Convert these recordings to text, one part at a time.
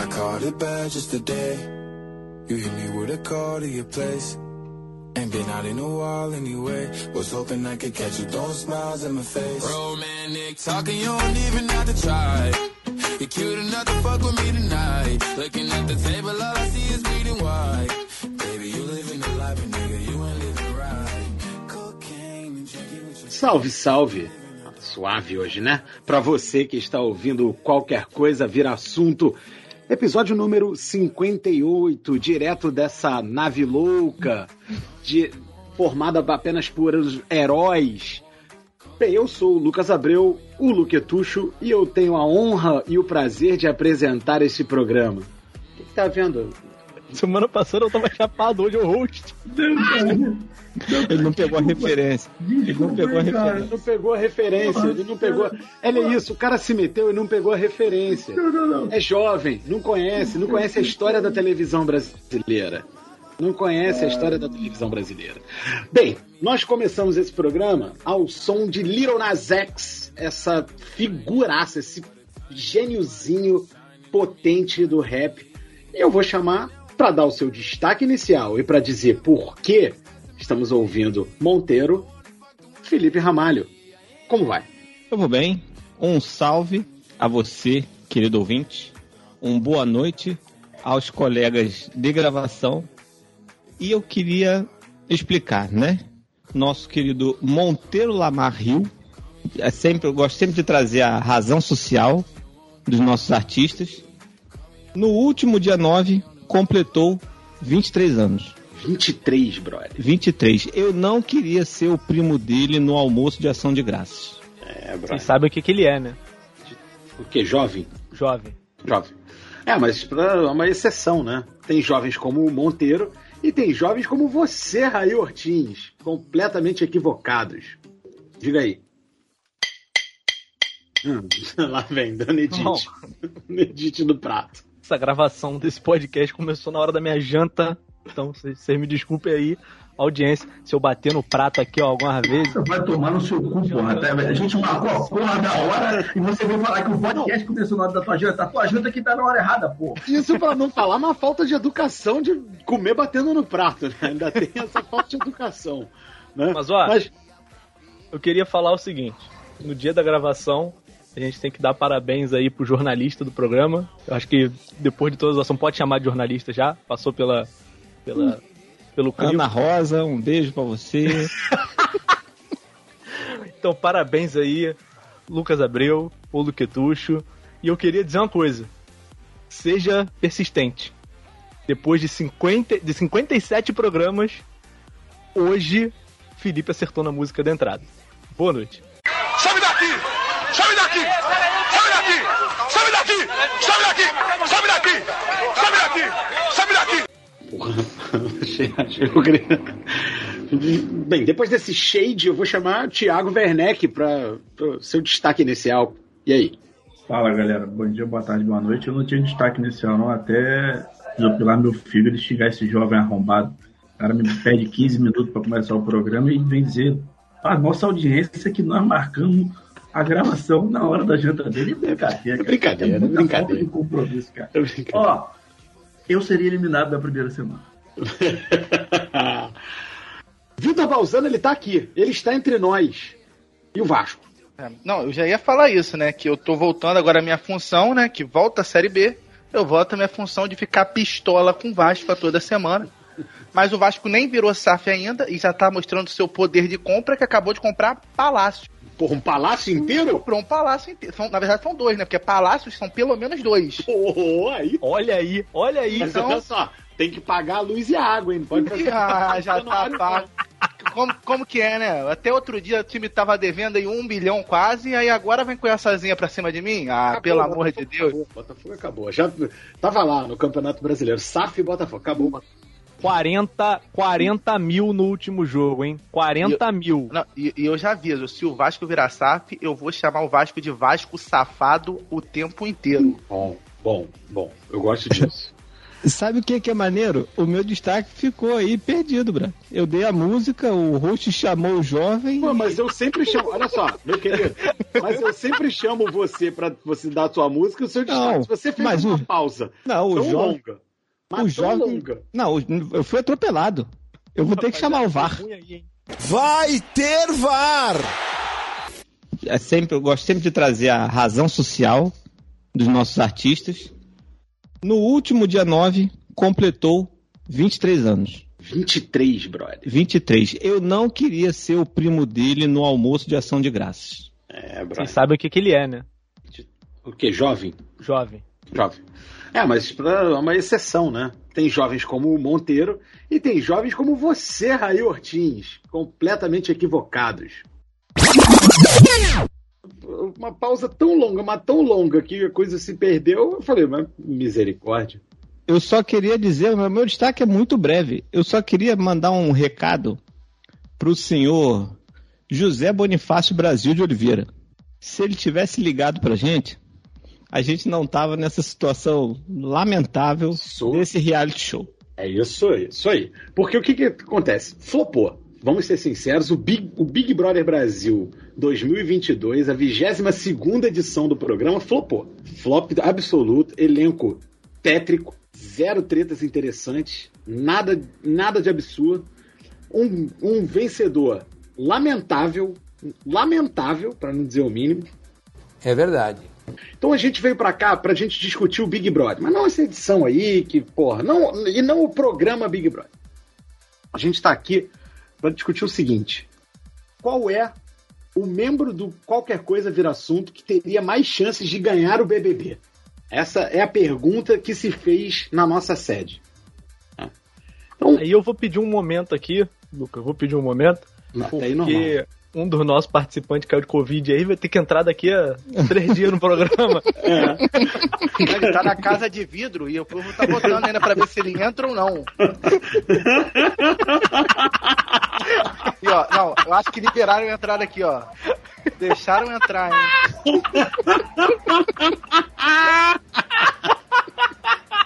I caught it bad just today. You hit me with a call to your place. Ain't been out in a while anyway. Was hoping I could catch you throwing smiles in my face. Romantic talking, you don't even have to try. You're cute enough to fuck with me tonight. Looking at the table, all I see is bleeding white. Baby, you living the life, and nigga, you ain't living right. Cocaine and drinking with your Salve, salve! Suave hoje, né? Pra você que está ouvindo qualquer coisa vir assunto. Episódio número 58, direto dessa nave louca, de- formada apenas por heróis. Bem, eu sou o Lucas Abreu, o Luquetucho, e eu tenho a honra e o prazer de apresentar esse programa. O que, que tá vendo? Semana passada eu tava chapado, hoje é o host. Ele não pegou a referência. Ele não pegou a Ele referência. não pegou a referência, ele não pegou. Olha isso, o cara se meteu e não pegou a referência. É jovem, não conhece, não conhece a história da televisão brasileira. Não conhece a história da televisão brasileira. Bem, nós começamos esse programa ao som de Little Nas X, essa figuraça, esse gêniozinho potente do rap. Eu vou chamar para dar o seu destaque inicial e para dizer por que estamos ouvindo Monteiro, Felipe Ramalho. Como vai? Eu vou bem. Um salve a você, querido ouvinte. Um boa noite aos colegas de gravação. E eu queria explicar, né? Nosso querido Monteiro Lamar Rio. É sempre, eu gosto sempre de trazer a razão social dos nossos artistas. No último dia 9, completou 23 anos. 23, brother. 23. Eu não queria ser o primo dele no almoço de ação de graças. É, Vocês brother. sabem o que, que ele é, né? O quê? Jovem? Jovem. Jovem. É, mas é uma exceção, né? Tem jovens como o Monteiro e tem jovens como você, Raí Ortins, completamente equivocados. Diga aí. Hum, lá vem, dando edit. Não. edit no prato. Essa gravação desse podcast começou na hora da minha janta. Então, vocês me desculpem aí, audiência, se eu bater no prato aqui ó, algumas vezes. Você vai tomar no seu cu, porra. Até- A gente marcou a porra da hora e você veio falar que o podcast começou na hora da tua janta. A tua janta que tá na hora errada, porra. Isso pra não falar uma falta de educação de comer batendo no prato, né? Ainda tem essa falta de educação. Né? Mas, ó, Mas, Eu queria falar o seguinte: no dia da gravação, a gente tem que dar parabéns aí pro jornalista do programa. Eu acho que depois de toda a ação, pode chamar de jornalista já, passou pela. pela pelo crivo. Ana Rosa, um beijo pra você. Então, parabéns aí, Lucas Abreu, o Luquetucho. E eu queria dizer uma coisa: seja persistente. Depois de, 50, de 57 programas, hoje Felipe acertou na música da entrada. Boa noite. Sobe daqui! Sobe daqui! Sobe daqui! Sobe daqui! Sobe daqui! Sobe daqui! Sobe daqui! Sobe daqui! Porra, achei, queria... Bem, depois desse shade, eu vou chamar o Thiago Werneck para o seu destaque inicial. E aí? Fala, galera. Bom dia, boa tarde, boa noite. Eu não tinha destaque inicial, não, até desopilar meu filho e xingar esse jovem arrombado. O cara me pede 15 minutos pra começar o programa e vem dizer a nossa audiência que nós marcamos a gravação na hora da janta dele. É brincadeira, cara. É brincadeira, é muita brincadeira. falta de compromisso, cara. Ó, eu seria eliminado da primeira semana. Vitor Balzano, ele tá aqui. Ele está entre nós. E o Vasco? É, Não, eu já ia falar isso, né? Que eu tô voltando agora à minha função, né? Que volta a Série B. Eu volto à minha função de ficar pistola com o Vasco a toda semana. Mas o Vasco nem virou SAF ainda e já tá mostrando seu poder de compra que acabou de comprar Palácio. Porra, um palácio inteiro? Comprou um palácio inteiro. São- na verdade são dois, né? Porque palácios são pelo menos dois. Oh, aí. Olha aí, olha aí. Mas então- olha só, tem que pagar a luz e a água, hein? Não pode fazer Ah, já tá pago. Como, como que é, né? Até outro dia o time tava devendo aí um bilhão quase, aí agora vem com essazinha pra cima de mim? Ah, Acabou, pelo amor de Botafogo Deus. Acabou, Botafogo acabou. Já tava lá no Campeonato Brasileiro. SAF e Botafogo. Acabou. 40, 40 mil no último jogo, hein? 40 mil. Não, e, e eu já aviso, se o Vasco virar SAF, eu vou chamar o Vasco de Vasco safado o tempo inteiro. Bom, bom, bom. Eu gosto disso. Sabe o que, que é maneiro? O meu destaque ficou aí perdido, Bra. Eu dei a música, o host chamou o jovem. Pô, mas eu sempre chamo. Olha só, meu querido. Mas eu sempre chamo você pra você dar a sua música e o seu destaque. Não, Se você fez mas uma o- pausa Não, o tão jovem. longa. Mas O jovem. longa. Não, eu fui atropelado. Eu vou ter que chamar o VAR. Aí? Vai ter VAR! É sempre, eu gosto sempre de trazer a razão social dos nossos artistas. No último dia 9, completou 23 anos. 23, brother. 23. Eu não queria ser o primo dele no almoço de ação de graças. É, Vocês brother. sabem o que, que ele é, né? O quê? Jovem? Jovem. Jovem. É, mas é uma exceção, né? Tem jovens como o Monteiro e tem jovens como você, Raí Ortins, completamente equivocados. Uma pausa tão longa, mas tão longa que a coisa se perdeu. Eu falei, mas misericórdia. Eu só queria dizer, meu, destaque é muito breve. Eu só queria mandar um recado pro senhor José Bonifácio Brasil de Oliveira. Se ele tivesse ligado pra gente, a gente não tava nessa situação lamentável Sou- desse reality show. É isso aí, isso aí. Porque o que, que acontece? Flopou. Vamos ser sinceros, o Big, o Big Brother Brasil 2022, a 22 edição do programa, flopou. Flop absoluto, elenco tétrico, zero tretas interessantes, nada, nada de absurdo. Um, um vencedor lamentável, lamentável, para não dizer o mínimo. É verdade. Então a gente veio pra cá pra gente discutir o Big Brother, mas não essa edição aí, que porra, não, e não o programa Big Brother. A gente tá aqui pra discutir o seguinte: qual é o membro do Qualquer Coisa Vira Assunto que teria mais chances de ganhar o BBB? Essa é a pergunta que se fez na nossa sede. Tá? Então, Aí eu vou pedir um momento aqui, Luca, eu vou pedir um momento, normal. porque um dos nossos participantes caiu de Covid aí, vai ter que entrar daqui a três dias no programa. Ele tá na casa de vidro e o povo tá botando ainda pra ver se ele entra ou não. E ó, não, eu acho que liberaram a entrada aqui, ó. Deixaram entrar, hein?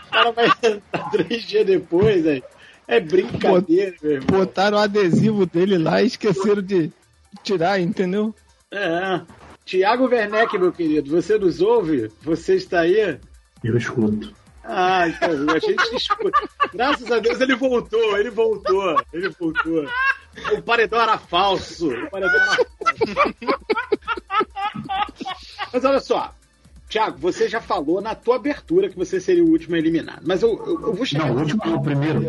O cara vai entrar três dias depois, aí. É brincadeira, meu irmão. Botaram o adesivo dele lá e esqueceram de tirar, entendeu? É. Tiago Werneck, meu querido, você nos ouve? Você está aí? Eu escuto. Ah, então, a gente escuta. Graças a Deus ele voltou, ele voltou, ele voltou. O paredão era falso. O paredão era falso. Mas olha só, Tiago, você já falou na tua abertura que você seria o último eliminado. Mas eu, eu, eu vou chegar Não, o último não, o primeiro.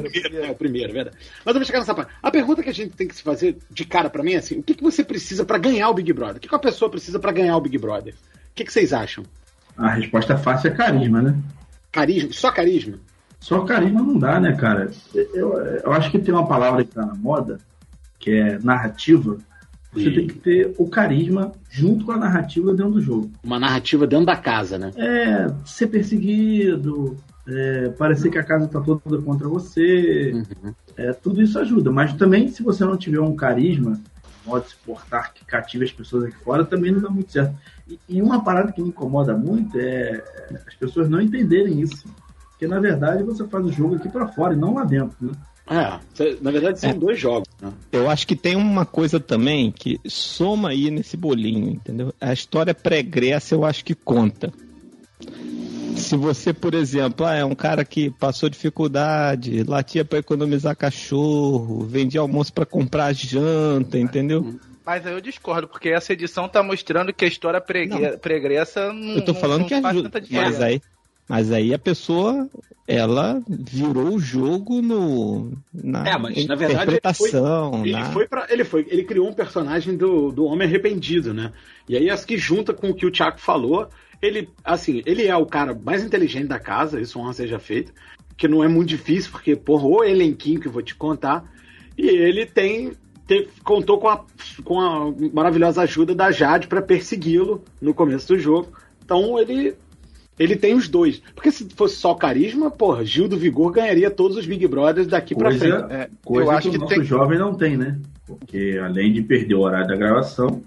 É, o primeiro, verdade. Mas eu vou chegar nessa parte. A pergunta que a gente tem que se fazer de cara pra mim é assim: o que, que você precisa pra ganhar o Big Brother? O que, que uma pessoa precisa pra ganhar o Big Brother? O que, que vocês acham? A resposta fácil é carisma, né? Carisma? Só carisma? Só carisma não dá, né, cara? Eu, eu acho que tem uma palavra que tá na moda, que é narrativa. Você tem que ter o carisma junto com a narrativa dentro do jogo. Uma narrativa dentro da casa, né? É ser perseguido, é, parecer que a casa tá toda contra você. É, tudo isso ajuda. Mas também, se você não tiver um carisma, modo de se portar que cative as pessoas aqui fora, também não dá muito certo. E, e uma parada que me incomoda muito é é as pessoas não entenderem isso. Porque, na verdade, você faz o jogo aqui pra fora e não lá dentro, né? É, na verdade são dois jogos. Né? Eu acho que tem uma coisa também que soma aí nesse bolinho, entendeu? A história pregressa eu acho que conta. Se você, por exemplo, ah, é um cara que passou dificuldade, latia para economizar cachorro, vendia almoço para comprar janta, entendeu? Mas aí eu discordo, porque essa edição tá mostrando que a história pregre- pregressa não, Eu tô não- falando não que faz ajuda. tanta diferença. Mas aí, mas aí a pessoa, ela virou o jogo no na É, mas, na verdade, interpretação, Ele na- foi para ele foi, ele criou um personagem do, do homem arrependido, né? E aí acho que junta com o que o Thiago falou, ele assim, ele é o cara mais inteligente da casa, isso honra seja feito, que não é muito difícil, porque porra, o elenquinho que eu vou te contar, e ele tem te- contou com a, com a maravilhosa ajuda da Jade para persegui-lo no começo do jogo. Então ele ele tem os dois. Porque se fosse só carisma, porra, Gil do Vigor ganharia todos os Big Brothers daqui pra frente. Coisa, É, coisa eu acho que o nosso tem- jovem não tem, né? Porque além de perder o horário da gravação,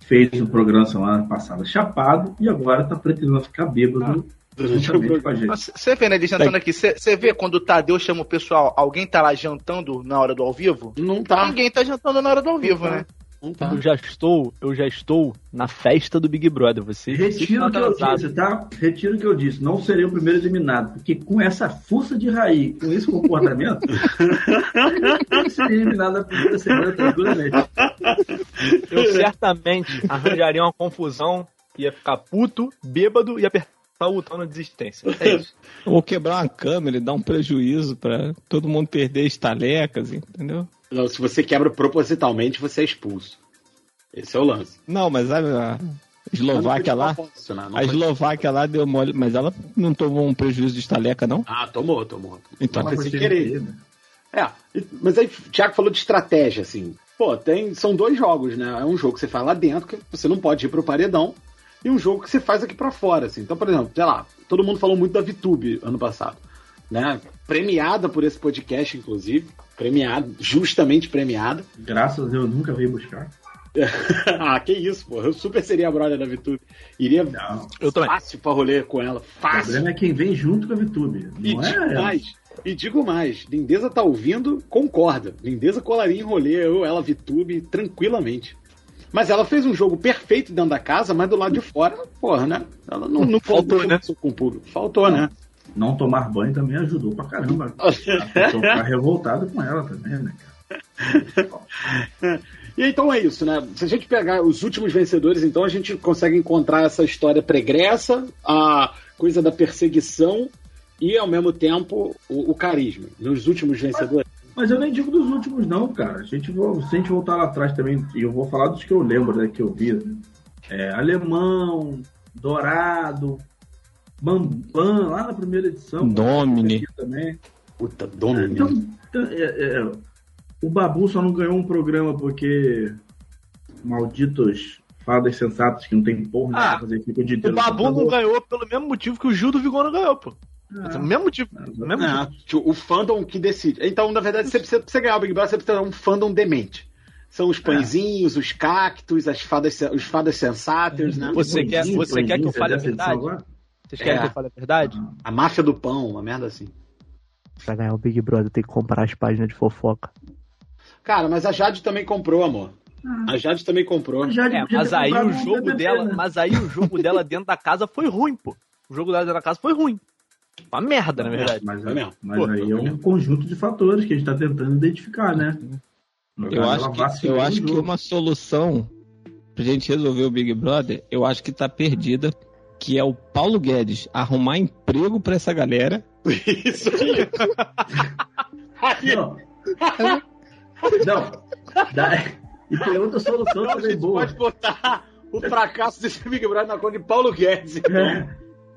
fez o programa semana passada chapado e agora tá pretendendo ficar bêbado programa. Você vê, né, ele jantando aqui, você vê quando o Tadeu chama o pessoal, alguém tá lá jantando na hora do ao vivo? Não tá. Ninguém tá jantando na hora do ao vivo, né? Não tá. Eu já estou, eu já estou na festa do Big Brother. Você Retiro o que eu disse, tá? Retiro o que eu disse. Não serei o primeiro eliminado. Porque com essa força de raiz, com esse comportamento, eu seria eliminado na primeira semana tranquilamente. Eu certamente arranjaria uma confusão, ia ficar puto, bêbado e apertar o botão na desistência. É isso. Ou quebrar uma câmera e dar um prejuízo pra todo mundo perder estalecas, entendeu? Não, se você quebra propositalmente, você é expulso. Esse é o lance. Não, mas a, Eslováquia lá. propósito, né? A Eslováquia lá deu mole, mas ela não tomou um prejuízo de estaleca, não? Ah, tomou, tomou. Então, Mas sem querer. É, e- mas aí o Thiago falou de estratégia, assim. Pô, tem, são dois jogos, né? É um jogo que você faz lá dentro, que você não pode ir pro paredão, e um jogo que você faz aqui pra fora, assim. Então, por exemplo, sei lá, todo mundo falou muito da VTube ano passado, né? Premiada por esse podcast, inclusive. Premiada, justamente premiada. Graças a Deus, eu nunca veio buscar. ah, que isso, pô. Eu super seria a brother da VTube. Iria Não. Eu também. fácil pra rolê com ela. O Fácil. problema é quem vem junto com a VTube. E Não digo é ela. mais, e digo mais, Lindeza tá ouvindo, concorda. Lindeza colaria em rolê, eu, ela, VTube, tranquilamente. Mas ela fez um jogo perfeito dentro da casa, mas do lado de fora, porra, né? Ela não, não Faltou, né? com o público. Faltou, né? Não tomar banho também ajudou pra caramba. A pessoa ficar revoltada com ela também, né, cara? E então é isso, né? Se a gente pegar os últimos vencedores, então a gente consegue encontrar essa história pregressa, a coisa da perseguição e, ao mesmo tempo, o, o carisma. Nos últimos vencedores. Mas eu nem digo dos últimos, não, cara. A gente, se a gente voltar lá atrás também, e eu vou falar dos que eu lembro, né, que eu vi. né? É, Alemão, Dourado, Bambam, lá na primeira edição. Domini. Aqui Também. Puta, dono Então, então, é, é, o Babu só não ganhou um programa porque malditos fadas sensatos que não tem porra Ah, pra fazer fica o dia O Babu não ganhou pelo mesmo motivo que o Gil do Vigor não ganhou, pô. Ah, O mesmo motivo. Ah, O mesmo tio, o fandom que decide. Então, na verdade, você precisa, pra você ganhar o Big Brother, você precisa ter um fandom demente. São os pãezinhos, os cactos, as fadas, os fadas sensatas, né? Você quer- você quer que eu fale a verdade? agora? Vocês querem É. que eu fale a verdade? A máfia do pão, uma merda assim. Pra ganhar o Big Brother tem que comprar as páginas de fofoca. Cara, mas a Jade também comprou, amor. A Jade também comprou. Já É, mas aí o jogo dela, mas aí o jogo dela dentro da casa foi ruim, pô. O jogo dela dentro da casa foi ruim. Uma merda, na verdade. Mas, É mesmo. mas Pô, aí é é um mesmo. conjunto de fatores que a gente está tentando identificar, né? No Eu caso, acho que, eu acho que uma solução pra gente resolver o Big Brother, eu acho que tá perdida, que é o Paulo Guedes arrumar emprego pra essa galera. Isso aí. Não. Não. Dá- E tem outra solução a também gente boa. pode botar o fracasso desse Big Brother na conta de Paulo Guedes. É.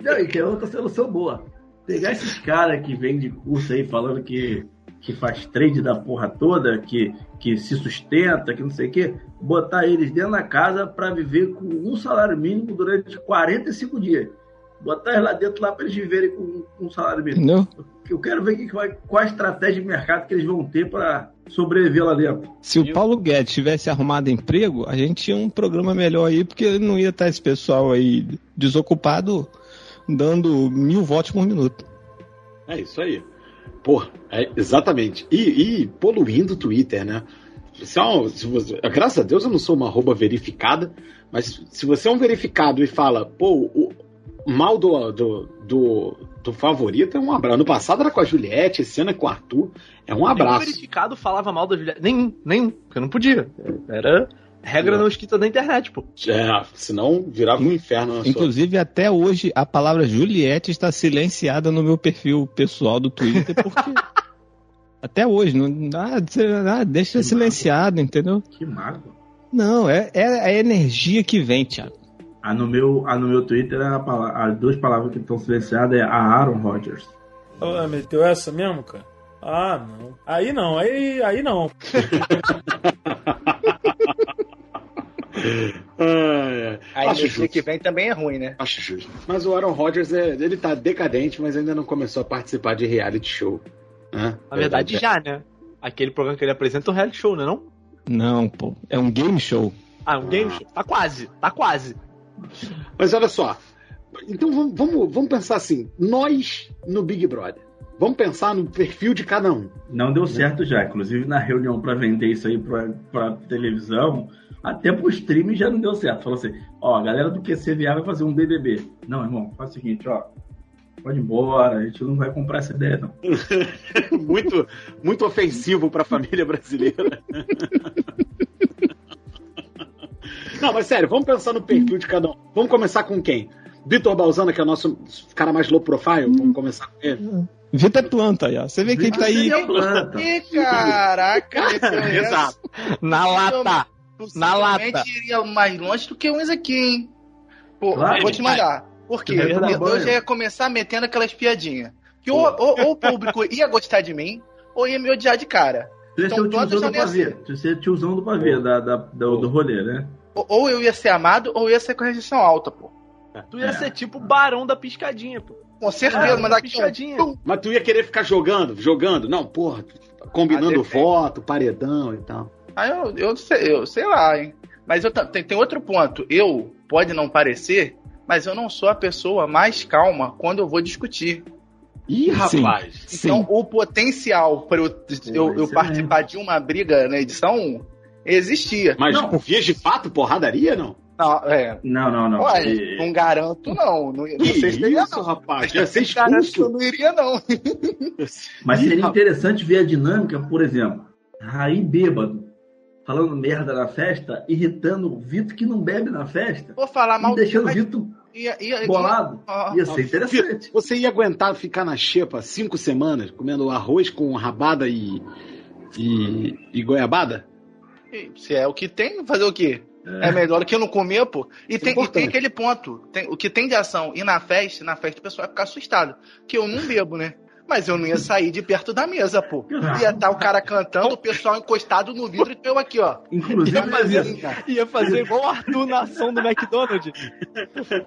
Não, e tem outra solução boa. Pegar esses caras que vêm de curso aí falando que, que faz trade da porra toda, que, que se sustenta, que não sei o quê, botar eles dentro da casa para viver com um salário mínimo durante 45 dias. Botar eles lá dentro lá para eles viverem com um salário mínimo. Entendeu? Eu quero ver que vai, qual a estratégia de mercado que eles vão ter para sobreviver lá dentro. Se o Paulo Guedes tivesse arrumado emprego, a gente tinha um programa melhor aí, porque não ia estar esse pessoal aí desocupado dando mil votos por minuto. É isso aí. Pô, é, exatamente. E, e poluindo o Twitter, né? Se é um- se você- graças a Deus eu não sou uma arroba verificada, mas se você é um verificado e fala, pô, o mal do, do, do, do favorito é um abraço. No passado era com a Juliette, esse ano é com o Arthur. É um Nenhum abraço. verificado falava mal da Juliette. Nenhum, nenhum. Porque não podia. Era regra não escrita da internet, pô. É, senão virava um inferno na sua. Inclusive, até hoje, a palavra Juliette está silenciada no meu perfil pessoal do Twitter, porque. até hoje, não, ah, ah, deixa silenciado, entendeu? Que mago. Não, é, é a energia que vem, Thiago. Ah, no meu, ah, no meu Twitter, a as duas palavras que estão silenciadas é a Aaron Rodgers. Ah, meteu essa mesmo, cara? Ah, não. Aí não, aí, aí não. Ah, Aí acho justo. que vem também é ruim, né? Acho justo. Mas o Aaron Rodgers, é, ele tá decadente, mas ainda não começou a participar de reality show. né? Na verdade, já, né? Aquele programa que ele apresenta é um reality show, né? Não? Não, pô. É um game show. Ah, um game show. Tá quase, tá quase. Mas olha só, então vamos, vamos, vamos pensar assim: nós no Big Brother. Vamos pensar no perfil de cada um. Não deu certo já. Inclusive, na reunião para vender isso aí pra televisão, até pro streaming já não deu certo. Falou assim: ó, a galera do QCVA vai fazer um BBB. Não, irmão, faz o seguinte, ó. Pode ir embora, a gente não vai comprar essa ideia, não. muito, muito ofensivo para a família brasileira. não, mas sério, vamos pensar no perfil de cada um. Vamos começar com quem? Vitor Balzana, que é o nosso cara mais low profile, vamos começar com ele. Vitor é planta aí, ó. Você vê que ele tá aí planta. Ih, caraca, Exato. na lata. Na lata. Iria mais longe do que uns aqui, hein? Pô, Claro. vou te mandar. Por quê? É Porque eu já ia começar metendo aquelas piadinhas. Que ou, ou- ou o público ia gostar de mim, ou ia me odiar de cara. Você Então, é o tiozão do pavê. Você é o tiozão do pavê da, da- do, do rolê, né? Ou, ou eu ia ser amado, ou eu ia ser com rejeição alta, pô. Tu ia É. ser tipo o barão da piscadinha, pô. Com certeza, Ah, mas daqui piscadinha. Pum. Mas tu ia querer ficar jogando, jogando? Não, porra, combinando Ah, depende. voto, paredão e tal. Aí eu, eu, sei, eu sei lá, hein? Mas eu, tem, tem outro ponto. Eu, pode não parecer, mas eu não sou a pessoa mais calma quando eu vou discutir. Ih, Sim. rapaz. Então, o potencial para eu, eu, eu excelente. participar de uma briga na edição existia. Mas Não. por vias de fato, porradaria, não? Não, é. Não, não, não. Olha, E- não garanto, não. Não, não sei se isso, não. rapaz? Ser Garanto que eu não iria, não. Mas seria interessante ver a dinâmica, por exemplo, Raí bêbado, falando merda na festa, irritando o Vitor que não bebe na festa, Vou falar mal e deixando o Vitor ia, ia, bolado. Ó, Ia ser interessante. Você ia aguentar ficar na xepa cinco semanas comendo arroz com rabada e, e, e goiabada? Se é o que tem, fazer o quê? É, melhor que eu não comer, pô. E tem, e tem aquele ponto. Tem, o que tem de ação ir na festa, na festa o pessoal vai ficar assustado. Que eu não bebo, né? Mas eu não ia sair de perto da mesa, pô. Ia estar o cara cantando, o pessoal encostado no vidro e eu aqui, ó. Inclusive, Assim, cara. Ia fazer igual o Arthur na ação do McDonald's.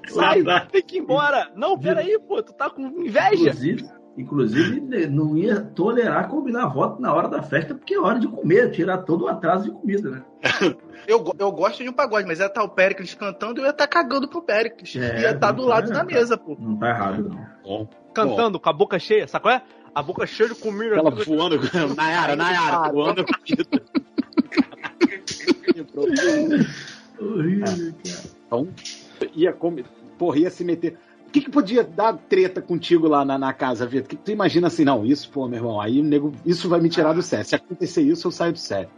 Sai, tem que ir embora. Não, peraí, pô, tu tá com inveja. inclusive, inclusive, não ia tolerar combinar voto na hora da festa, porque é hora de comer, tirar todo o atraso de comida, né? Eu, eu gosto de um pagode, mas ia estar o Péricles cantando e eu ia estar cagando pro Péricles. É, ia estar do lado tá, da tá. mesa, pô. Não tá errado, não. Bom. Cantando com a boca cheia, sabe qual é? A boca cheia de comida. Ela voando. Nayara, Nayara, voando comida. Horrível, cara. Então, ia comer. Porra, ia se meter. O que, que podia dar treta contigo lá na, na casa, Vitor? Que tu imagina assim, não, isso, pô, meu irmão, aí o nego, isso vai me tirar do sério. Se acontecer isso, eu saio do sério.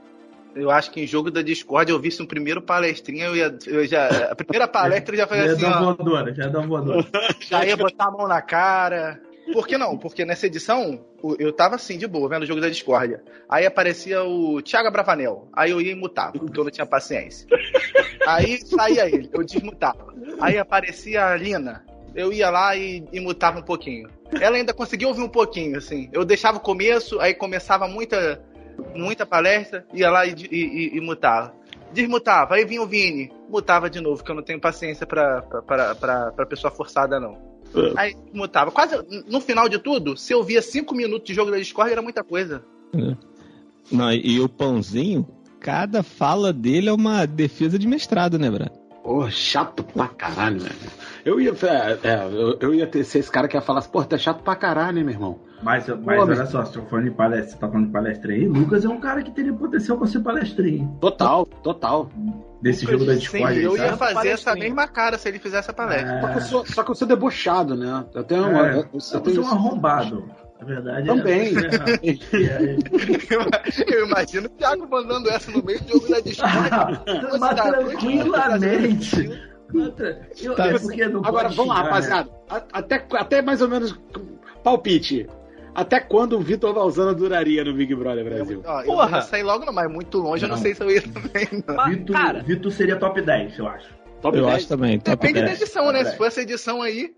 Eu acho que em jogo da Discord eu visse um primeiro palestrinha, eu ia. Eu já, a primeira palestra eu já Já fazia ia assim, uma ó. voadora, já uma voadora. Já ia botar a mão na cara. Por que não? Porque nessa edição eu tava assim, de boa, vendo o jogo da discórdia. Aí aparecia o Thiago Bravanel. Aí eu ia e mutava, porque eu não tinha paciência. Aí saía ele, eu desmutava. Aí aparecia a Lina. Eu ia lá e, e mutava um pouquinho. Ela ainda conseguia ouvir um pouquinho, assim. Eu deixava o começo, aí começava muita, muita palestra, ia lá e, e, e- e mutava. Desmutava, aí vinha o Vini, mutava de novo, que eu não tenho paciência pra, pra, pra, pra, pra pessoa forçada, não. Aí mutava. Quase no final de tudo, se eu via cinco minutos de jogo da Discord, era muita coisa. Não, e o pãozinho, cada fala dele é uma defesa de mestrado, né, Brad? Pô, chato pra caralho, velho. Eu ia, é, é, eu, eu ia ter, ser esse cara que ia falar assim, pô, tá chato pra caralho, hein, meu irmão. Mas, mas Pô, olha só, se eu for de palestra, você tá falando de palestra aí, Lucas é um cara que teria potencial pra ser palestrinho. Total, total. Desse Lucas jogo da Discord. eu ia fazer essa palestrinha. mesma cara se ele fizesse a palestra. Só que, eu É, sou, só que eu sou debochado, né? Eu tenho uma. é, eu, eu é tenho um arrombado. Na verdade, Também. É, eu imagino o Thiago mandando essa no meio do jogo da Discord. é, mas tranquilamente. Eu, Tá, é porque não Agora, vamos lá, né? rapaziada. A- Até, até mais ou menos palpite. Até quando o Vitor Valzana duraria no Big Brother Brasil? Ó, eu Porra. não ia sair logo, não, mas muito longe eu não Não. sei se eu ia também, não. Mas, Vitor, cara, Vitor seria top 10, eu acho. Top Eu 10? acho também, top Depende da 10. edição, né? É. Se for essa edição aí.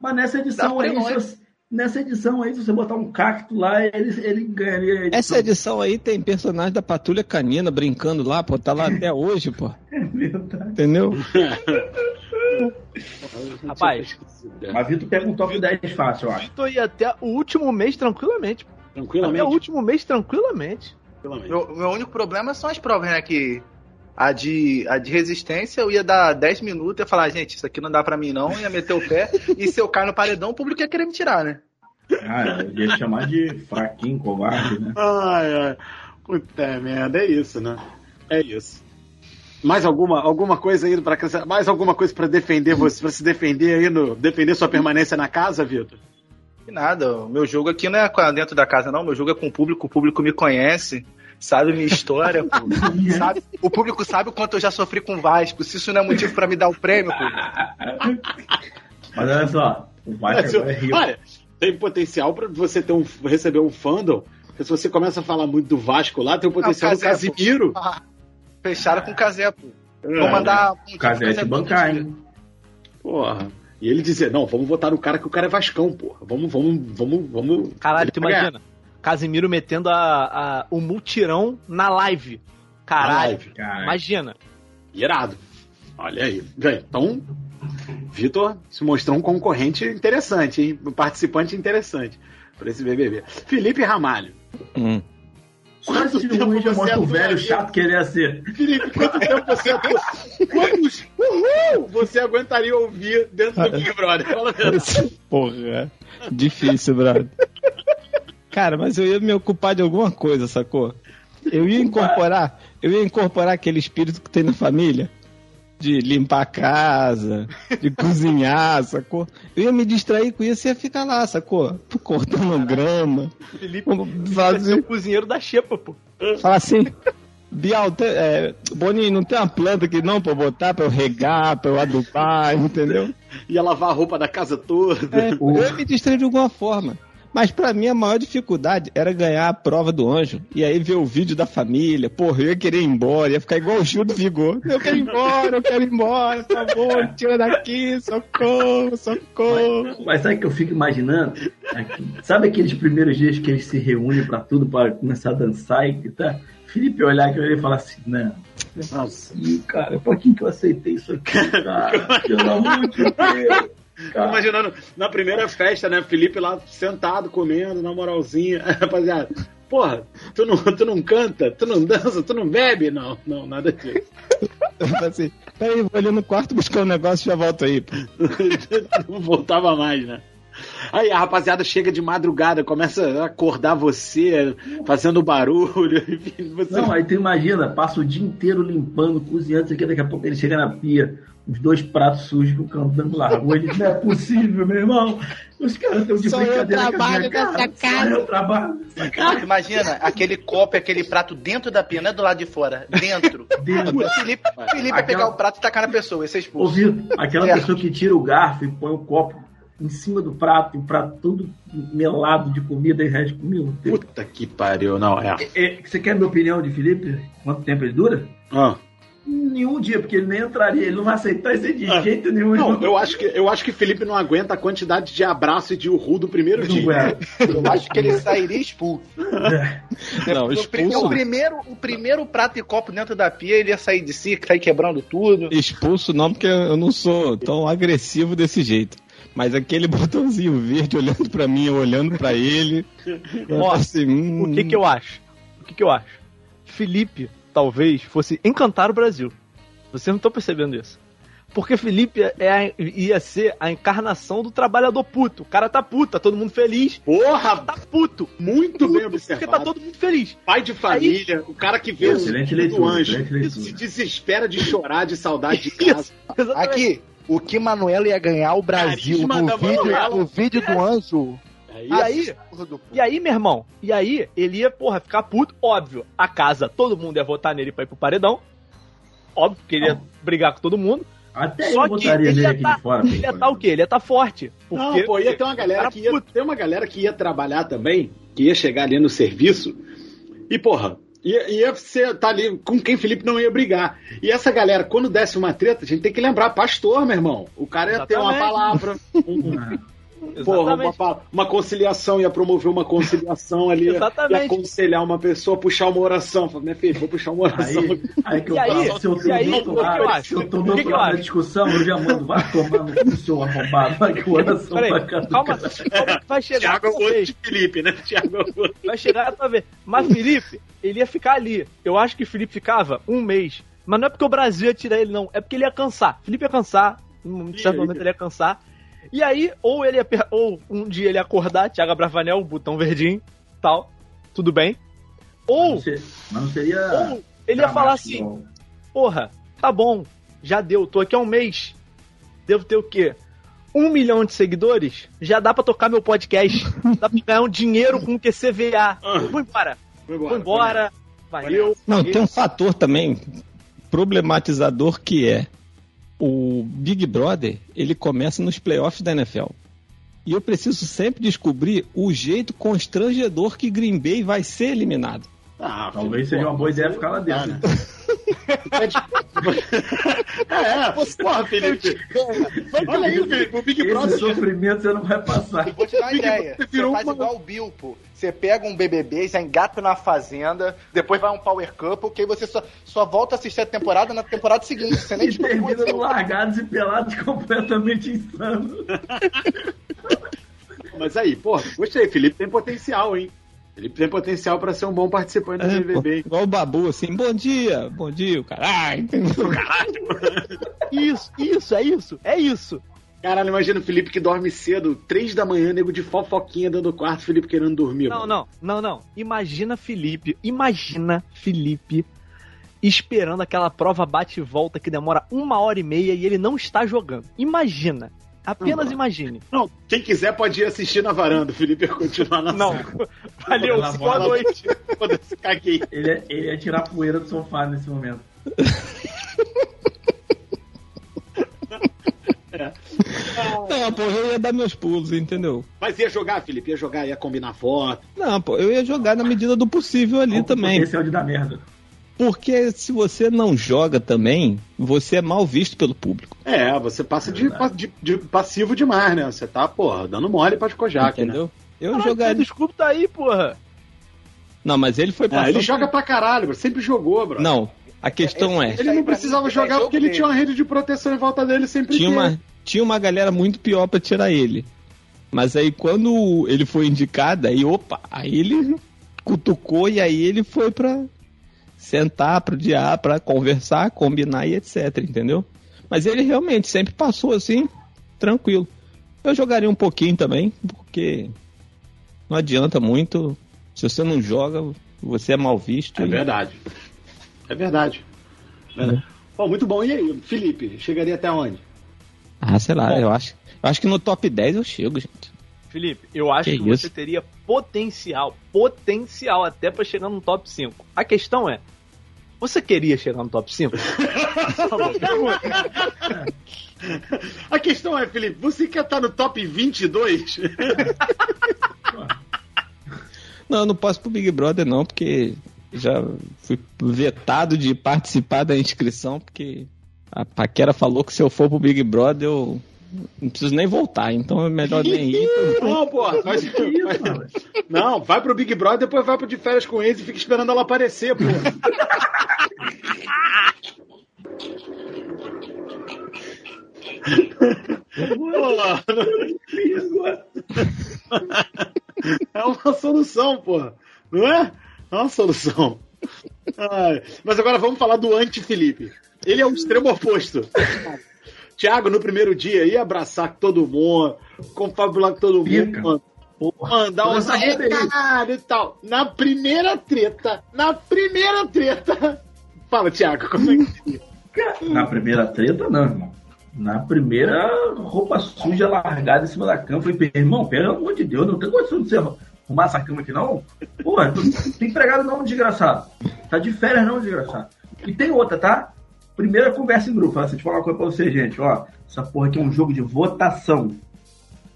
Mas nessa edição aí, se nessa edição aí, se você botar um cacto lá, ele, ele ganharia. edição. Essa edição aí tem personagem da Patrulha Canina brincando lá, pô, tá lá até hoje, pô. É verdade. Entendeu? Rapaz. Mas Vitor pega um top 10 fácil, eu acho. Vitor ia até o último mês tranquilamente. Tranquilamente. Até o último mês tranquilamente. tranquilamente. Meu, meu único problema são as provas, né? Que A de, a de resistência, eu ia dar 10 minutos e ia falar, gente, isso aqui não dá pra mim não, ia meter o pé, e se eu cair no paredão, o público ia querer me tirar, né? Ah, eu ia chamar de fraquinho, covarde, né? Ai, ai. Puta merda, é isso, né? É isso. Mais alguma, alguma coisa aí para mais alguma coisa para defender você, para se defender aí no defender sua permanência na casa, Vitor? Nada, o meu jogo aqui não é dentro da casa não, meu jogo é com o público, o público me conhece, sabe minha história, pô. Sabe- o público sabe o quanto eu já sofri com o Vasco, se isso não é motivo pra me dar o prêmio, pô. Mas olha só, o Vasco agora é rio. olha, tem potencial para você ter um, receber um fandom. Se você começa a falar muito do Vasco lá, tem o potencial do Casé, pô. Casimiro. Fecharam com o Casé, pô. É, Vou mandar um O Casé te bancar, hein? Porra. E ele dizer, não, vamos votar no cara que o cara é Vascão, porra. Vamos, vamos, vamos, vamos. Caralho, tu imagina? Casimiro metendo a, a- o multirão na live. Caralho, Na live. Cara, imagina. Irado. Olha aí. Bem, então, Vitor se mostrou um concorrente interessante, hein? Um participante interessante para esse BBB. Felipe Ramalho. Hum. Só esse ruim já você mostra o atua velho chato que ele ia ser. Felipe, quanto tempo você? Quantos uhul você aguentaria ouvir dentro do Big Brother? Fala. Porra, difícil, brother. Cara, mas eu ia me ocupar de alguma coisa, sacou? Eu ia incorporar, eu ia incorporar aquele espírito que tem na família. De limpar a casa, de cozinhar, sacou? Eu ia me distrair com isso e ia ficar lá, sacou? Cortando grama. Felipe fazer, o cozinheiro da Xepa, pô. falar assim. Bial, tem, é, Boninho, não tem uma planta aqui não pra botar, pra eu regar, pra eu adubar, entendeu? Ia lavar a roupa da casa toda. É, eu ia me distrair de alguma forma. Mas pra mim a maior dificuldade era ganhar a prova do anjo. E aí ver o vídeo da família. Porra, eu ia querer ir embora, ia ficar igual o Gil do Vigor. Eu quero ir embora, eu quero ir embora, por favor, tira daqui, socorro, socorro. Mas sabe o que eu fico imaginando? Sabe aqueles primeiros dias que eles se reúnem pra tudo, pra começar a dançar e gritar? Felipe olhar aquilo ali e falar assim, não. Ih, cara, pra quem que eu aceitei isso aqui, cara? Pelo amor de Deus. Cara. Imaginando, na primeira festa, né? Felipe lá sentado, comendo, na moralzinha. Rapaziada, porra, tu não, tu não canta, tu não dança, tu não bebe? Não, não, nada disso. Assim, peraí, vou ali no quarto buscar um negócio e já volto aí. não voltava mais, né? Aí a rapaziada chega de madrugada, começa a acordar você, fazendo barulho. Enfim, você... Não, aí tu imagina, passa o dia inteiro limpando, cozinhando, isso aqui, daqui a pouco ele chega na pia, os dois pratos sujos que o cantando largou. Ele não é possível, meu irmão. Os caras estão de Só eu brincadeira com a trabalho minha cara. Só eu trabalho nessa casa. Imagina aquele copo e aquele prato dentro da pia, não é do lado de fora, dentro. Dentro. O Felipe, Felipe Aquela- pegar o prato e tacar na pessoa, ia ser expulso. Ouvido? Aquela É. pessoa que tira o garfo e põe o copo em cima do prato, e o prato todo melado de comida e resto comigo. Puta que pariu, não, é. É, Você quer a minha opinião de Felipe? Quanto tempo ele dura? Ah. Nenhum dia, porque ele nem entraria, ele não vai aceitar esse de Ah. jeito nenhum. Não, eu acho, que, eu acho que Felipe não aguenta a quantidade de abraço e de urru do primeiro Não dia. é. Eu acho que ele sairia expulso. Não, O, pri- expulso, o primeiro, o primeiro prato e copo dentro da pia, ele ia sair de si, sair quebrando tudo. expulso não, porque eu não sou tão agressivo desse jeito. Mas aquele botãozinho verde olhando pra mim, eu olhando pra ele. Ó, assim, hum, O que que eu acho? O que que eu acho? Felipe talvez fosse encantar o Brasil. Vocês não estão percebendo isso. Porque Felipe é a- ia ser a encarnação do trabalhador puto. O cara tá puto, tá todo mundo feliz. Porra, Tá puto. muito bem Puto, observado. Porque tá todo mundo feliz. Pai de família, o cara que vê Excelente o leitura, anjo, leitura. se desespera de chorar de saudade de casa. Exatamente. Aqui, o que Manuela ia ganhar o Brasil Carisma no vídeo, Manuela. no vídeo do anjo. É E aí, e aí, meu irmão, e aí ele ia, porra, ficar puto, óbvio. A casa, todo mundo ia votar nele pra ir pro paredão. Óbvio que ele ia brigar com todo mundo. Até Só eu que botaria ele nele ia aqui tá- de fora. Ele ia estar o quê? Ele ia estar forte. Não, Porque pô, ia ter uma galera que ia, puto. tem uma galera que ia trabalhar também, que ia chegar ali no serviço e, porra, ia, ia ser, tá ali com quem Felipe não ia brigar. E essa galera, quando desse uma treta, a gente tem que lembrar, pastor, meu irmão. O cara ia ter uma Exatamente. palavra, um- porra, uma, uma conciliação, ia promover uma conciliação ali, ia, Exatamente. ia aconselhar uma pessoa, puxar uma oração. Falar, minha filha, vou puxar uma oração. Aí, aí que eu aí, falo, se eu tô aí, do o outro que que eu se eu tô O do que acho? discussão, eu já mando, vai tomar no cu, seu arrombado, vai que oração Peraí, pra cá. calma, calma que vai chegar Tiago é a de Felipe, né? Tiago é o outro. Vai chegar a tua vez. Mas Felipe, ele ia ficar ali. Eu acho que Felipe ficava um mês Mas não é porque o Brasil ia tirar ele, não. É porque ele ia cansar. Felipe ia cansar. Em certo momento ele ia cansar. E aí, ou ele ou um dia ele ia acordar, Thiago Bravanel, botão verdinho, tal, tudo bem. Ou, Mas não ser- mas não seria. ou ele ia falar assim, porra, tá bom, já deu, tô aqui há um mês. Devo ter o quê? Um milhão de seguidores? Já dá pra tocar meu podcast. dá pra ganhar um dinheiro com o QCVA. Vou embora. Foi Vou embora. Valeu. Não, tem um fator também problematizador que é o Big Brother, ele começa nos playoffs da NFL. E eu preciso sempre descobrir o jeito constrangedor que Green Bay vai ser eliminado. Ah, Talvez seja uma boa ideia ficar lá dentro. Ah, né? É, porra, Felipe. Olha aí, Felipe, o Big Esse Brother. sofrimento você não vai passar. Vou te dar uma Big ideia. Você virou faz uma- igual o Bilpo. Você pega um BBB, já engata na fazenda, depois vai um Power que aí você só, só volta a assistir a temporada na temporada seguinte. Você nem E termina no largados e pelados completamente insano. Mas aí, pô, gostei, Felipe tem potencial, hein? Felipe tem potencial pra ser um bom participante do É, pô, BBB. igual o Babu, assim, bom dia, bom dia, o caralho. Isso, isso, é isso, é isso. Caralho, imagina o Felipe que dorme cedo, três da manhã, nego de fofoquinha dentro do quarto, Felipe querendo dormir. Não, mano. não, não, não. Imagina Felipe, imagina Felipe esperando aquela prova bate e volta que demora uma hora e meia e ele não está jogando. Imagina. Apenas Não. imagine. Não, quem quiser pode ir assistir na varanda, o Felipe ia continuar na Não. sala. Valeu, boa noite. Foda-se, caguei. Ele ia, ele ia tirar poeira do sofá nesse momento. Não, pô, eu ia dar meus pulos, entendeu? Mas ia jogar, Felipe, ia jogar, ia combinar foto. Não, pô, eu ia jogar na medida do possível ali também. Potencial de dar merda. Porque se você não joga também, você é mal visto pelo público. É, você passa de, de- de passivo demais, né? Você tá, porra, dando mole pra Kojak, né? entendeu? Eu Caralho, jogaria. Scooby tá aí, porra. Não, mas ele foi É, passando. ele joga pra caralho, bro. sempre jogou, bro. Não, a questão é. Ele aí não precisava jogar é porque ele tinha uma rede de proteção em volta dele sempre Tinha uma, tinha uma galera muito pior pra tirar ele. Mas aí quando ele foi indicado, aí opa, aí ele cutucou e aí ele foi pra sentar, pro diar, pra conversar, combinar e etc, entendeu? Mas ele realmente sempre passou assim, tranquilo. Eu jogaria um pouquinho também, porque não adianta muito. Se você não joga, você é mal visto. É e- verdade. É verdade. É. Pô, muito bom. E aí, Felipe, chegaria até onde? Ah, sei lá, Bom. eu acho. Eu acho que no top 10 eu chego, gente. Felipe, eu acho Que que, você teria potencial, potencial até pra chegar no top 5. A questão é, você queria chegar no top 5? A questão é, Felipe, você quer estar no top 22? Não, eu não posso pro Big Brother não, porque já fui vetado de participar da inscrição, porque a Paquera falou que se eu for pro Big Brother eu não preciso nem voltar, então é melhor nem ir. Não, porra. Que isso, mano? Não, vai pro Big Brother, depois vai pro de férias com eles e fica esperando ela aparecer, porra. É uma solução, porra. Não é? É uma solução. Ai, Mas agora vamos falar do anti-Felipe. Ele é o extremo oposto. Thiago, no primeiro dia, ia abraçar todo mundo, confabular com todo Pica. mundo, mandar uns essa roda aí. recados e tal. Na primeira treta, na primeira treta. Fala, Thiago, como é que Na primeira treta, não, irmão. Na primeira roupa suja largada em cima da cama. Falei, "Pô, irmão, pelo amor de Deus, não tem condição de você arrumar essa cama aqui, não? Porra, tu tu tem empregado não, desgraçado. Tá de férias não, desgraçado. E tem outra, tá? Primeira conversa em grupo. Fala assim, deixa eu falar uma coisa pra você, gente. Ó, essa porra aqui é um jogo de votação.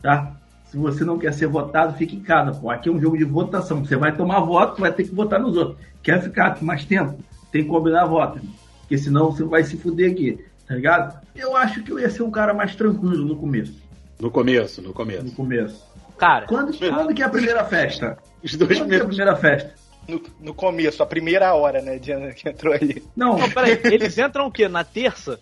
Tá? Se você não quer ser votado, fique em casa, pô. Aqui é um jogo de votação. Você vai tomar voto, vai ter que votar nos outros. Quer ficar aqui mais tempo? Tem que combinar voto. irmão. Porque senão você vai se fuder aqui. Tá ligado? Eu acho que eu ia ser um cara mais tranquilo no começo. No começo, no começo. No começo. Cara, Quando, quando que é a primeira festa? Os dois Quando que é a primeira festa? No, no começo, a primeira hora, né, de, que entrou ali. Não, não, peraí, eles entram o quê? Na terça?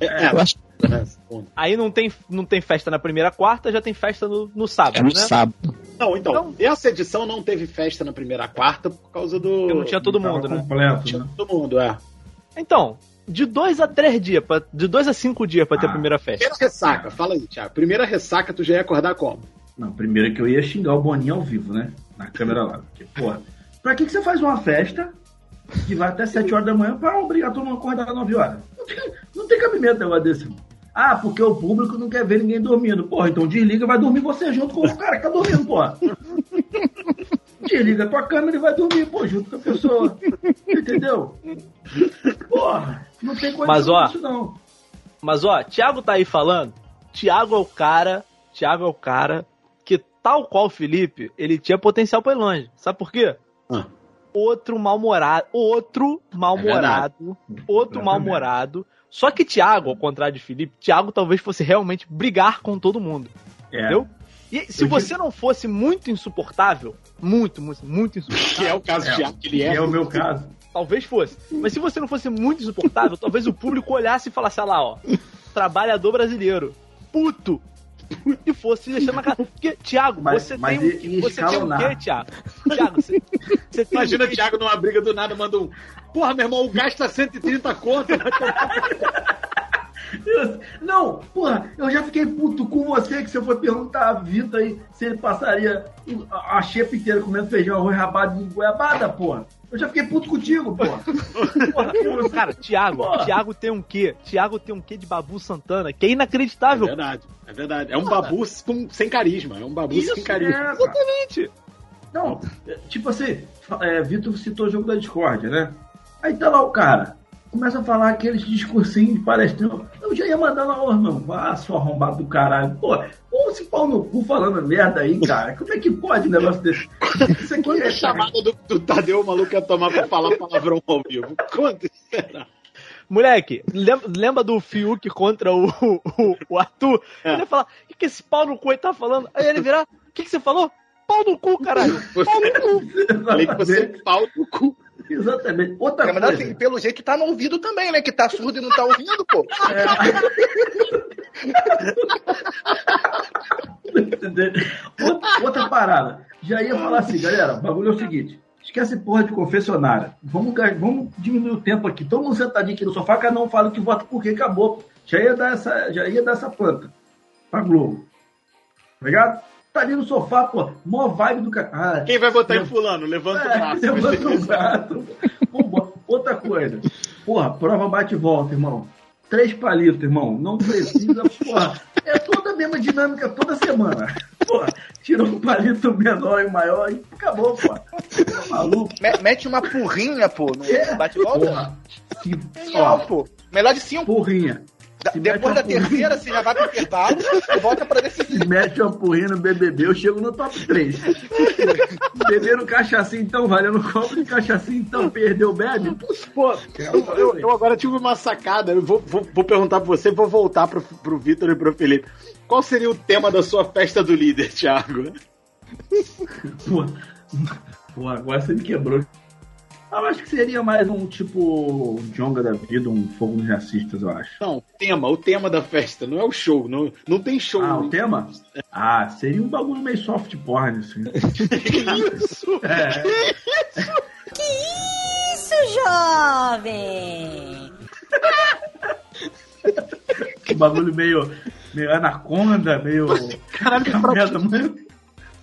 É, Eu acho que é, Aí não tem, não tem festa na primeira quarta, já tem festa no, no sábado, é no né? sábado. Não, então, Então- essa edição não teve festa na primeira quarta por causa do. Porque não tinha todo tava mundo, né? completo, Tinha né? todo mundo, é. Então, de dois a três dias, pra, de dois a cinco dias pra ter a Ah. primeira festa. Primeira ressaca, fala aí, Thiago. Primeira ressaca, tu já ia acordar como? Não, primeiro que eu ia xingar o Boninho ao vivo, né? Na câmera lá. Porque, porra, pra que, que você faz uma festa que vai até 7 horas da manhã pra obrigar todo mundo a acordar às 9 horas? Não tem, não tem cabimento um negócio desse. Ah, porque o público não quer ver ninguém dormindo. Porra, então desliga e vai dormir você junto com o cara que tá dormindo, porra. Desliga a tua câmera e vai dormir, pô, junto com a pessoa. Entendeu? Porra, não tem coisa Mas, ó, disso, não. Mas ó, Thiago tá aí falando. Thiago é o cara. Thiago é o cara que, tal qual o Felipe, ele tinha potencial pra ir longe. Sabe por quê? Outro mal-humorado. Outro mal-humorado. outro É mal-humorado. Só que Thiago, ao contrário de Felipe, Thiago talvez fosse realmente brigar com todo mundo. É. Entendeu? E se Eu você não fosse muito insuportável, muito, muito, muito insuportável, Que é o caso do Thiago, que ele é. é o meu caso. talvez fosse. Mas se você não fosse muito insuportável, talvez o público olhasse e falasse, ah lá, ó, trabalhador brasileiro, puto, e fosse deixando na cara. Porque, Thiago, Mas- você mas tem um, ia você tem um escalonar. quê, Thiago? Thiago, você, você tem Imagina um o quê? Thiago numa briga do nada, manda um. Porra, meu irmão, o gasta 130 conto. Eu- Não, porra, eu já fiquei puto com você que você foi perguntar a Vitor aí se ele passaria a, xepa inteira comendo feijão, arroz rabado de goiabada, porra. Eu já fiquei puto contigo, você- Cara, Thiago, Porra. Thiago tem um quê? Thiago tem um quê de Babu Santana, que é É inacreditável. verdade, é verdade. É um babu com- sem carisma. É um babu Isso, sem carisma. é. Exatamente. Não, é, tipo assim, é, Vitor citou o jogo da Discord, né? Aí tá lá o cara, começa a falar aqueles discursinhos de palestrão. Eu já ia mandar lá, ô irmão, vá, seu arrombado do caralho. Pô, ou se pau no cu falando merda aí, cara. Como é que pode um negócio desse? Isso aqui Quanta é chamada do, do Tadeu, o maluco ia tomar pra falar palavrão ao vivo? Quanto será? Moleque, lembra, lembra do Fiuk contra o, o, o Arthur? É. Ele ia falar, o que, que esse pau no cu aí tá falando? Aí ele virar, o que, que você falou? Pau no cu, caralho. Pau no cu. Falei que você é pau no cu. Exatamente. Outra É, mas coisa. assim, pelo jeito tá no ouvido também, né? Que tá surdo e não tá ouvindo, pô. outra, outra parada. Já ia falar assim, galera, o bagulho é o seguinte. Esquece porra de confessionária. Vamos, vamos diminuir o tempo aqui. Todo mundo sentadinho aqui no sofá, cada um fala que vota por quê, acabou. Já ia dar essa, já ia dar essa planta pra Globo. Tá ligado? Tá ali no sofá, pô, mó vibe do cara. Ah, Quem vai votar em fulano? Levanta o é, braço. levanta o braço. Pô, Outra coisa. Porra, prova bate e volta, irmão. Três palitos, irmão. Não precisa, porra. É toda a mesma dinâmica toda semana. Porra, tira um palito menor e maior e acabou, porra. Tá maluco? Me- Mete uma porrinha, pô, no É, bate-volta. Porra. Se, Ó, ó, pô. Melhor de cinco. porrinha. Da- Depois da terceira, você já vai pro intervalo e volta pra decidir. Se mete uma porrinha no BBB, eu chego no top 3. Beberam cachaçinho, então, valendo copo de cachaçinho, então, perdeu, bebe. Pô, eu, eu- eu agora tive uma sacada. Eu vou, vou, vou perguntar pra você, vou voltar pro, pro Vitor e pro Felipe. Qual seria o tema da sua festa do líder, Thiago? Pô, pô, agora você me quebrou. Eu acho que seria mais um tipo Jonga da vida, um fogo nos racistas, eu acho. Não, tema, o tema da festa, não é o show. Não, não tem show. Ah, o tema? Ah, seria um bagulho meio soft porn, assim. Isso! É, Isso, jovem! um bagulho meio, meio anaconda, meio. Caralho, que pra,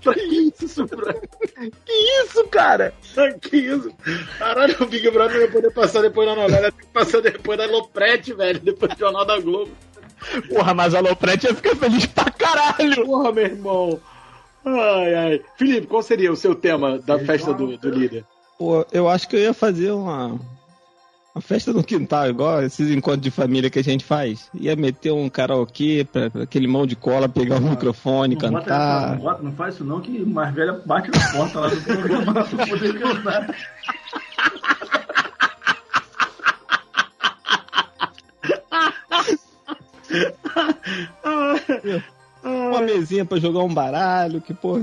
Que isso, pra... Que isso, cara? Que isso? Caralho, o Big Brother não ia poder passar depois na novela, tem que passar depois da Loprete, velho, depois do Jornal da Globo. Porra, mas a Loprete ia ficar feliz pra caralho. Porra, meu irmão. Ai, ai. Felipe, qual seria o seu tema da festa do, do líder? Pô, eu acho que eu ia fazer uma, uma festa no quintal, igual esses encontros de família que a gente faz. Ia meter um karaokê pra, pra aquele mão de cola pegar o microfone, Não, bota cantar. não, bota- não faz isso não, que mais velha bate na porta lá do programa pra poder cantar. Uma mesinha pra jogar um baralho, que, pô.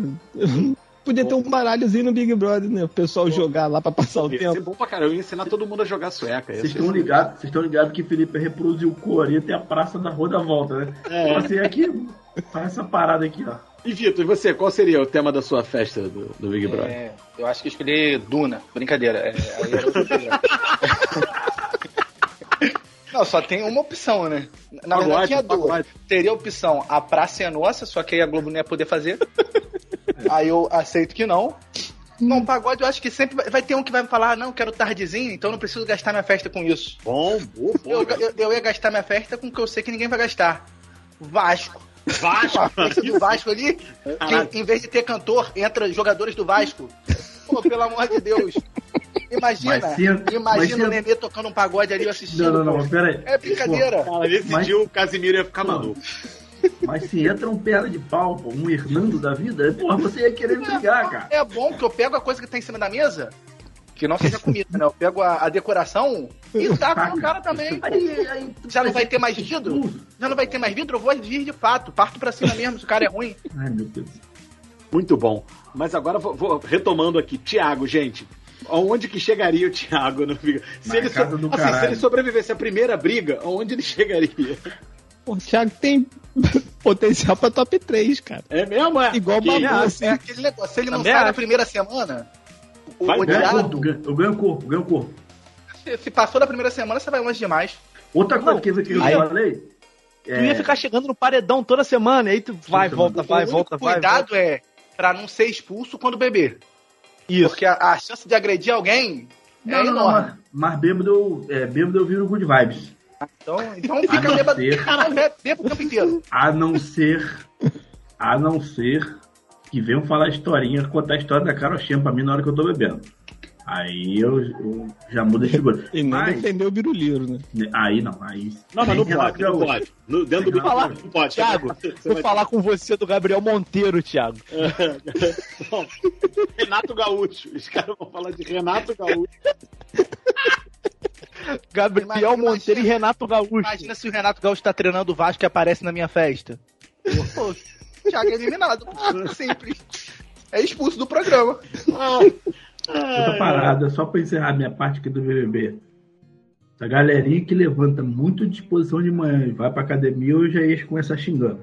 Podia ter um baralhozinho no Big Brother, né? O pessoal jogar lá pra passar o Ia ser tempo. bom pra caramba, eu ia ensinar todo mundo a jogar sueca. ia Vocês ser estão assim. ligados, vocês estão ligados que Felipe reproduziu o coro, tem a praça da Rua da Volta, né? É. Você aqui, faz essa parada aqui, ó. E Vitor, e você, qual seria o tema da sua festa do, do Big Brother? É, eu acho que eu escolhi Duna. Brincadeira. É, aí eu- Não, só tem uma opção, né? Na verdade tinha duas. Teria a opção A Praça é Nossa, só que aí a Globo não ia poder fazer. aí eu aceito que não. Não, pagode eu acho que sempre vai, ter um que vai falar, ah, não, quero tardezinho, então não preciso gastar minha festa com isso. Bom, boa, Eu, boa. eu, eu ia gastar minha festa com o que eu sei que ninguém vai gastar. Vasco. Vasco. A festa do Vasco ali, que em vez de ter cantor, entra jogadores do Vasco. Pô, pelo amor de Deus. Imagina, Mas se- mas imagina se- o Nenê tocando um pagode ali eu assistindo. Não, não, não, pô. mas pera aí. É brincadeira. Cara, nesse Mas- dia o Casimiro ia ficar maluco. Mas se entra um perna de pau, pô, um Hernando da vida, porra, você ia querer brigar, cara. É bom que eu pego a coisa que tá em cima da mesa, que não seja comida, né? Eu pego a, a decoração e taco no cara também. Aí, aí, Já não vai ter mais vidro? Já não vai ter mais vidro? Eu vou vir de fato. Parto pra cima mesmo, se o cara é ruim. Ai, meu Deus. Muito bom. Mas agora vou, vou- retomando aqui. Thiago, gente. Aonde que chegaria o Thiago no Briga? Se ele, so- assim, se ele sobrevivesse à primeira briga, aonde ele chegaria? O Thiago tem potencial pra top 3, cara. É mesmo? É? Igual Que Babu, assim. É aquele negócio. Se ele não Também sai na primeira semana, o Vai, Ganha odiado, eu ganho corpo, ganho corpo. se, se passou da primeira semana, você vai longe demais. Outra coisa Não, que, que eu aí- falei. Tu ia É, ficar chegando no paredão toda semana, e aí tu vai, volta, mano. vai, o volta, único vai. cuidado é pra não ser expulso quando beber. Isso. Porque a, a chance de agredir alguém não, é não, não, enorme. mas, mas bêbado eu, é, bêbado eu viro good vibes. Então, então fica não bêbado. ser- Caralho, bebe bebe o tempo inteiro. A não ser. A não ser que venham falar historinha, contar a história da Carol Chan pra mim na hora que eu tô bebendo. Aí eu, eu já mudo a figura. E não Mas, defendeu o Biruliro, né? aí não, aí. Não, mas não pode, não pode. No, dentro do falar, não. pode. Thiago, Você vou vai- falar com você do Gabriel Monteiro, Thiago. Não. Renato Gaúcho. Os caras vão falar de Renato Gaúcho. Gabriel Imagina- Monteiro e Renato Gaúcho. Imagina se o Renato Gaúcho tá treinando o Vasco e aparece na minha festa. Pô, Thiago é eliminado. Simples. É expulso do programa. Outra parada, só pra encerrar minha parte aqui do BBB. A galerinha que levanta muito disposição de manhã e vai pra academia, eu já ia começar xingando.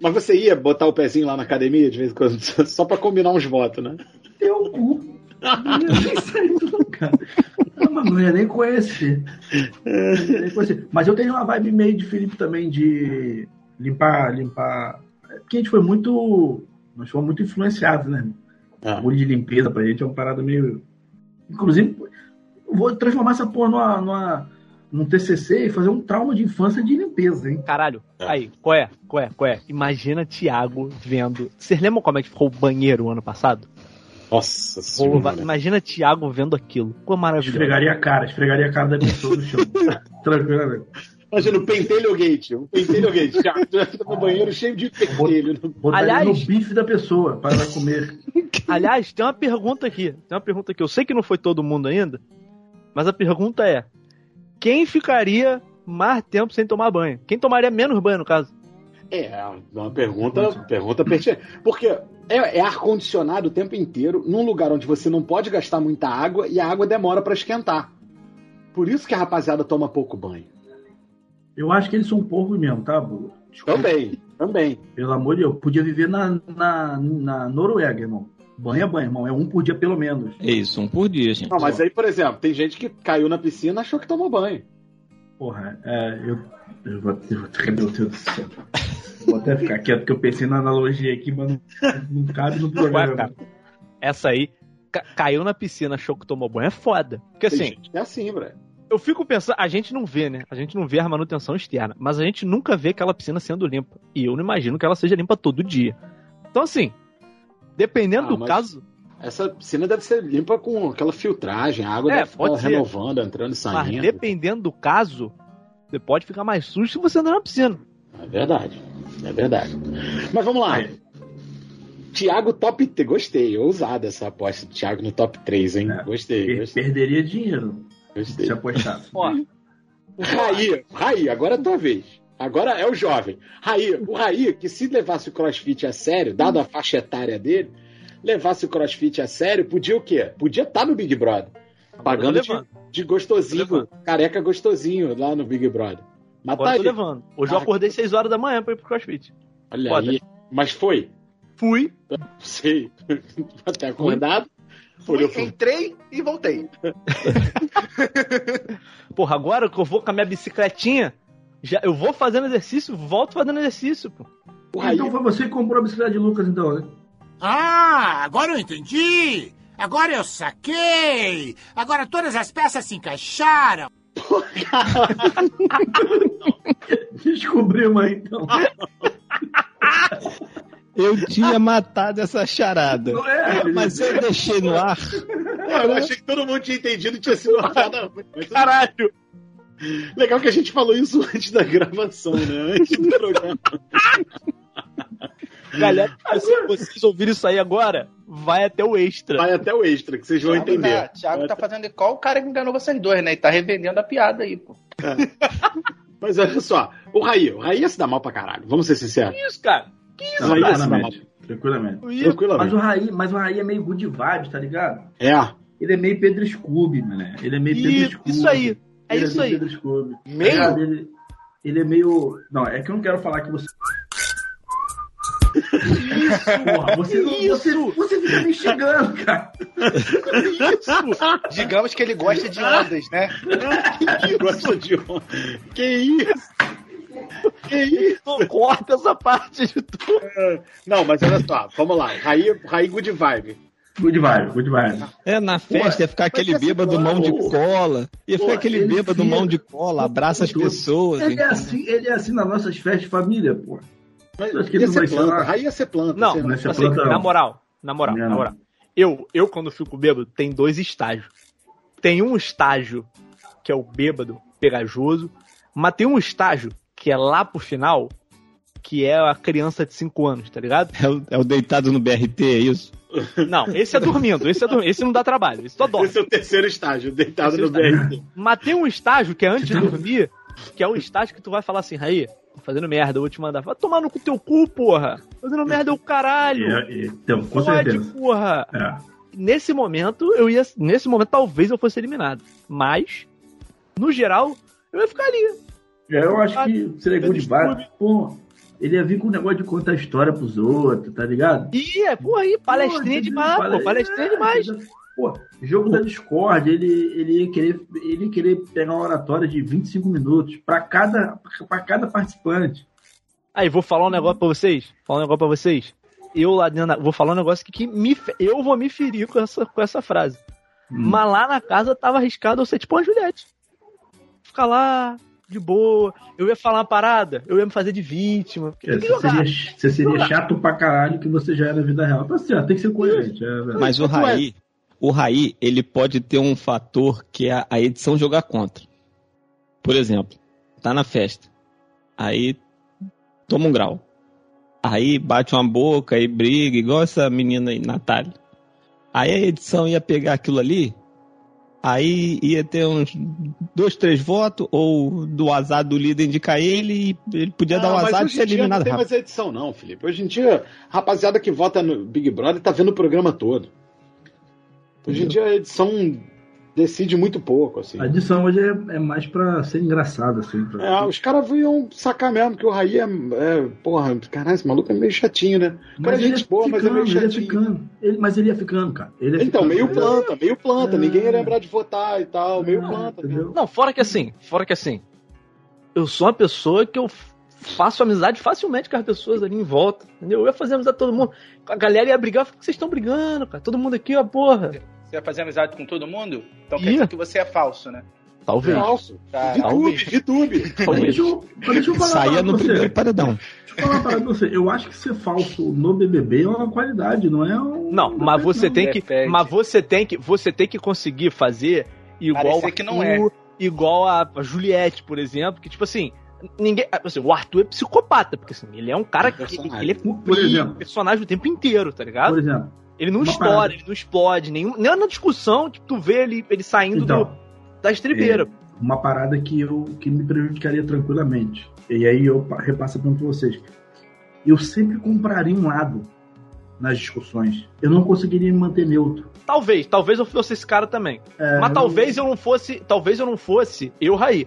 Mas você ia botar o pezinho lá na academia de vez em quando, só pra combinar uns votos, né? Teu cu. Não ia sair mas não ia nem conhecer. Não ia nem conhecer. Mas eu tenho uma vibe meio de Felipe também, de limpar, limpar. Porque a gente foi muito. Nós fomos muito influenciados, né? Ah. O de limpeza pra gente é uma parada meio. Inclusive, eu vou transformar essa porra numa, numa, num TCC e fazer um trauma de infância de limpeza, hein? Caralho, É. aí, qual é? Qual é? Qual é? Imagina Thiago vendo. Vocês lembram como é que ficou o banheiro o ano passado? Nossa senhora. Imagina Thiago vendo aquilo. Ficou maravilhoso. Esfregaria a cara, esfregaria a cara da pessoa no chão. Tranquilo. Imagina o pentelho gate. O pentelho gate. Já, já fica no banheiro cheio de pentelho. Botaria Aliás- no bife da pessoa para ela comer. Aliás, tem uma pergunta aqui. Tem uma pergunta aqui. Eu sei que não foi todo mundo ainda, mas a pergunta é: quem ficaria mais tempo sem tomar banho? Quem tomaria menos banho, no caso? É, uma pergunta, pergunta pertinente. Porque é, é ar-condicionado o tempo inteiro, num lugar onde você não pode gastar muita água e a água demora pra esquentar. Por isso que a rapaziada toma pouco banho. Eu acho que eles são porcos mesmo, tá? Desculpa. Também, também. Pelo amor de Deus, podia viver na, na, na Noruega, irmão. Banho é banho, irmão. É um por dia pelo menos. É isso, um por dia, gente. Não, mas aí, por exemplo, tem gente que caiu na piscina e achou que tomou banho. Porra, é, eu, eu vou, eu vou meu Deus do céu. Vou até ficar quieto, porque eu pensei na analogia aqui, mas não, não cabe no Ué, programa. cara, essa aí ca- caiu na piscina, achou que tomou banho. É foda. Porque Tem assim, é assim, bro. Eu fico pensando, a gente não vê, né? A gente não vê a manutenção externa, mas a gente nunca vê aquela piscina sendo limpa. E eu não imagino que ela seja limpa todo dia. Então, assim, dependendo Ah, do mas- caso, Essa piscina deve ser limpa com aquela filtragem, a água É, deve pode ficar ser. renovando, entrando e mas saindo. dependendo do caso, você pode ficar mais sujo se você andar na piscina. É verdade. É verdade. Mas vamos lá. Thiago top 3. Gostei, ousada essa aposta do Thiago no top 3, hein? É. Gostei, gostei, Perderia dinheiro gostei. se apostasse. Ó, Raí, Raí, agora é a tua vez. Agora é o jovem. Raí, o Raí, que se levasse o crossfit a sério, dado a faixa etária dele, levasse o crossfit a sério, podia o quê? Podia estar no Big Brother. Pagando de, de gostosinho, careca gostosinho lá no Big Brother. Mas tá eu tô levando. Hoje eu acordei 6 horas da manhã pra ir pro CrossFit. Olha Foda. aí. Mas foi. Fui. Sei. Até acordado. Fui, entrei e voltei. Porra, agora que eu vou com a minha bicicletinha, já, eu vou fazendo exercício, volto fazendo exercício, pô. O Raí, Então foi você que comprou a bicicleta de Lucas, então, né? Ah, agora eu entendi! Agora eu saquei! Agora todas as peças se encaixaram! Descobrimos aí, então. Eu tinha matado essa charada. É? Mas eu deixei no ar. eu achei que todo mundo tinha entendido e tinha sido uma piada Caralho! Legal que a gente falou isso antes da gravação, né? Antes do programa. Galera, se vocês ouvirem isso aí agora, vai até o extra. Vai até o extra, que vocês vão Thiago entender. Tá, Thiago tá fazendo igual o cara que enganou vocês dois, né? E tá revendendo a piada aí, pô. Mas olha só, o Raí, o Raí ia se dar mal pra caralho, vamos ser sinceros. Que isso, cara? Isso, Não, isso. Tranquilamente. Tranquilamente. Ia- Mas Tranquilamente. o Raí, mas o Raí é meio good vibes, tá ligado? É, Ele é meio Pedro Scooby, mano. Ele é meio Pedro Isso, Scooby. isso aí. É Ele isso meio aí. Pedro Scooby. Meio? Ele, ele é meio. Não, é que eu não quero falar que você. Porra, você, não- você, Isso. você fica me xingando, cara. Digamos que ele gosta de ondas, né? que gosta de honra. Que isso? Que isso? Tu corta essa parte de tudo. Não, mas olha só, vamos lá. Raí, Raí good vibe. Good vibe, good vibe. É, na festa ia ficar aquele bêbado plano- mão de cola. Ia ficar Pô, aquele ele bêbado mão de cola, abraça as Pô, pessoas. Ele é, assim, ele é assim nas nossas festas de família, pô. Mas Acho que ia ser planta. ser ia planta. Não, assim, planta- na moral, na moral, Não. na moral. Eu, eu, quando fico bêbado, tem dois estágios. Tem um estágio que é o bêbado, pegajoso, mas tem um estágio que é lá pro final, que é a criança de 5 anos, tá ligado? É o, é o deitado no BRT, é isso? Não, esse é dormindo, esse, é dormindo, esse não dá trabalho, esse só dorme. Esse é o terceiro estágio, deitado no Terceiro BRT. Mas tem um estágio que é antes de dormir, que é o estágio que tu vai falar assim, Raí, tô fazendo merda, eu vou te mandar. Vai tomar no cu teu cu, porra. Fazendo merda é o caralho. É, é, então, com Pode, certeza. porra. É. Nesse momento, eu ia. Nesse momento, talvez eu fosse eliminado. Mas, no geral, eu ia ficar ali. É, Eu acho que seria good vibe. Pô, ele ia vir com o negócio de contar história pros outros, tá ligado? E é, porra, aí, palestrinha Pô, demais, pô. Palestrinha é, demais. Pô, jogo da Discord, ele, ele, ia querer, ele ia querer pegar uma oratória de 25 minutos pra cada, pra cada participante. Aí, vou falar um negócio pra vocês. Falar um negócio pra vocês. Eu lá dentro, vou falar um negócio que, que me, eu vou me ferir com essa, com essa frase. Hum. Mas lá na casa tava arriscado eu ser tipo uma Juliette. Ficar lá, de boa. Eu ia falar uma parada, eu ia me fazer de vítima. É, você, seria, você seria chato pra caralho que você já é na vida real. Tá certo, tem que ser coerente. É. Mas o Raí, o Raí, ele pode ter um fator que é a edição jogar contra. Por exemplo, tá na festa. Aí toma um grau. Aí bate uma boca e briga, igual essa menina aí, Natália. Aí a edição ia pegar aquilo ali, aí ia ter uns dois, três votos, ou do azar do líder indicar ele, e ele podia dar o Ah, azar de ser eliminado Não tem rápido. mais edição, não, Felipe. Hoje em dia, rapaziada que vota no Big Brother tá vendo o programa todo. Hoje em dia a edição decide muito pouco, assim. A edição hoje é, é mais pra ser engraçado, assim. Pra... É, os caras iam sacar mesmo, que o Raí é, é. Porra, caralho, esse maluco é meio chatinho, né? O cara é ele gente ia boa, mas é meio ficando, ele ia chatinho. ficando. Ele- mas ele ia ficando, cara. Ele ia Então, ficando. meio planta, meio planta. É. Ninguém ia lembrar de votar e tal, meio É, planta. entendeu? Não, fora que assim, fora que assim, eu sou uma pessoa que eu faço amizade facilmente com as pessoas ali em volta, entendeu? Eu ia fazer amizade com todo mundo. A galera ia brigar, por que vocês estão brigando, cara? Todo mundo aqui, ó, porra. Você vai fazer amizade com todo mundo? Então quer dizer que você é falso, né? Talvez. Falso. Tá. Mas deixa eu, deixa eu falar parada no você. primeiro paredão. Deixa eu falar uma parada pra você. Eu acho que ser falso no BBB é uma qualidade, não é um. Não, mas você tem que, mas você tem que, você tem que conseguir fazer igual Parecer que não é. Arthur, igual a Juliette, por exemplo, que tipo assim, ninguém, assim, o Arthur é psicopata, porque assim, ele é um cara que ele é Por exemplo. personagem o tempo inteiro, tá ligado? Por exemplo. Ele não estoura, ele não explode, nenhum, nem na discussão que tu vê ele, ele saindo Então, do, da estribeira. uma parada que, eu, que me prejudicaria tranquilamente. E aí eu pa- repasso a pergunta pra vocês. Eu sempre compraria um lado nas discussões. Eu não conseguiria me manter neutro. Talvez, talvez eu fosse esse cara também. É, Mas eu- talvez eu não fosse, talvez eu não fosse, eu, Raí,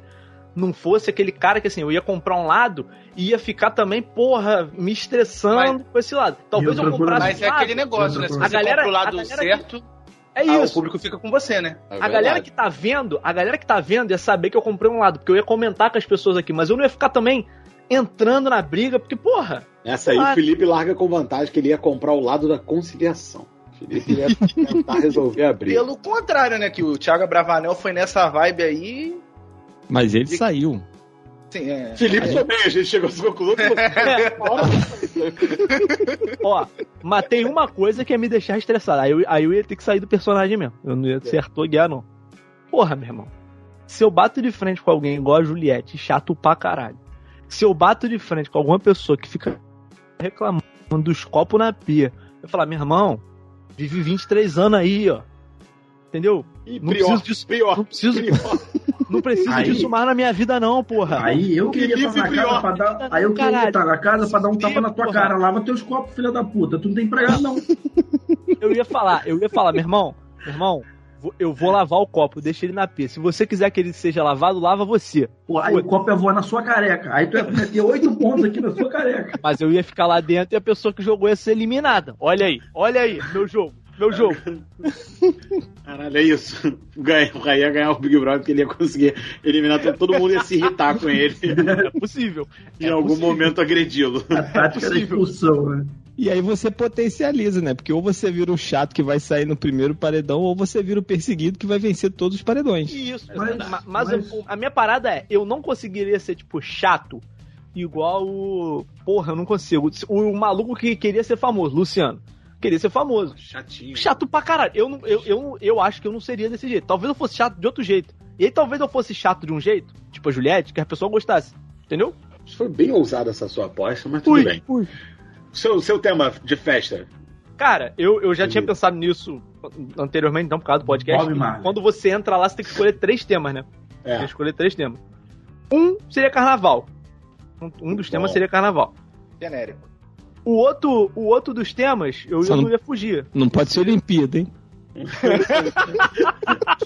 não fosse aquele cara que assim, eu ia comprar um lado e ia ficar também, porra, me estressando com esse lado. Talvez eu outra comprasse Mas um é lado. aquele negócio, né? Se A você galera- compra o lado a galera- certo, É Ah, o isso. público fica com você, né? É a verdade. galera que tá vendo, a galera que tá vendo ia saber que eu comprei um lado, porque eu ia comentar com as pessoas aqui, mas eu não ia ficar também entrando na briga, porque, porra, Essa aí o Felipe larga com vantagem que ele ia comprar o lado da conciliação. O Felipe ia tentar resolver a briga. Pelo contrário, né? Que o Thiago Bravanel foi nessa vibe aí. Mas ele saiu. Sim, é. Felipe também, a gente chegou a conclusão que ó, mas tem uma coisa que ia me deixar estressado. Aí eu, aí eu ia ter que sair do personagem mesmo. Eu não ia ser Arthur Guiar, não. Porra, meu irmão. Se eu bato de frente com alguém igual a Juliette, chato pra caralho. Se eu bato de frente com alguma pessoa que fica reclamando dos copos na pia, eu falar, meu irmão, vive 23 anos aí, ó. Entendeu? E Não pior, preciso disso. pior, Não preciso, pior. não preciso Aí- disso mais na minha vida, não, porra. Aí eu queria estar na casa pra dar. Aí eu queria estar na casa pra dar um tapa na tua Porra. cara. Lava teus copos, filha da puta. Tu não tem empregado, não. Eu ia falar, eu ia falar, meu irmão, meu irmão, eu vou lavar o copo, deixa ele na pia. Se você quiser que ele seja lavado, lava você. Pô, aí o copo ia voar na sua careca. Aí tu ia meter oito pontos aqui na sua careca. Mas eu ia ficar lá dentro e a pessoa que jogou ia ser eliminada. Olha aí, olha aí, meu jogo, meu jogo. Caralho, é isso. Ganha- O Raí ia ganhar o Big Brother porque ele ia conseguir eliminar todo, todo mundo ia se irritar com ele. É possível. em algum momento agredi-lo. A tática da expulsão, né? E aí você potencializa, né? Porque ou você vira o chato que vai sair no primeiro paredão, ou você vira o perseguido que vai vencer todos os paredões. Isso, Mas- ma- mas, mas- eu- a minha parada é, eu não conseguiria ser, tipo, chato, igual o. Porra, eu não consigo. O, o maluco que queria ser famoso, Luciano. Queria ser famoso. Chatinho. Chato pra caralho. Eu, não, eu, eu, eu acho que eu não seria desse jeito. Talvez eu fosse chato de outro jeito. E aí talvez eu fosse chato de um jeito, tipo a Juliette, que a pessoa gostasse. Entendeu? Foi bem ousada essa sua aposta, mas tudo bem. fui. Seu, seu tema de festa. Cara, eu, eu já tinha pensado nisso anteriormente, então, por causa do podcast. Quando você entra lá, você tem que escolher três temas, né? Tem que É. escolher três temas. Um seria carnaval. Um, um dos temas Bom. seria carnaval. Genérico. O outro, o outro dos temas, eu, eu não- não ia fugir. Não pode ser Olimpíada, hein?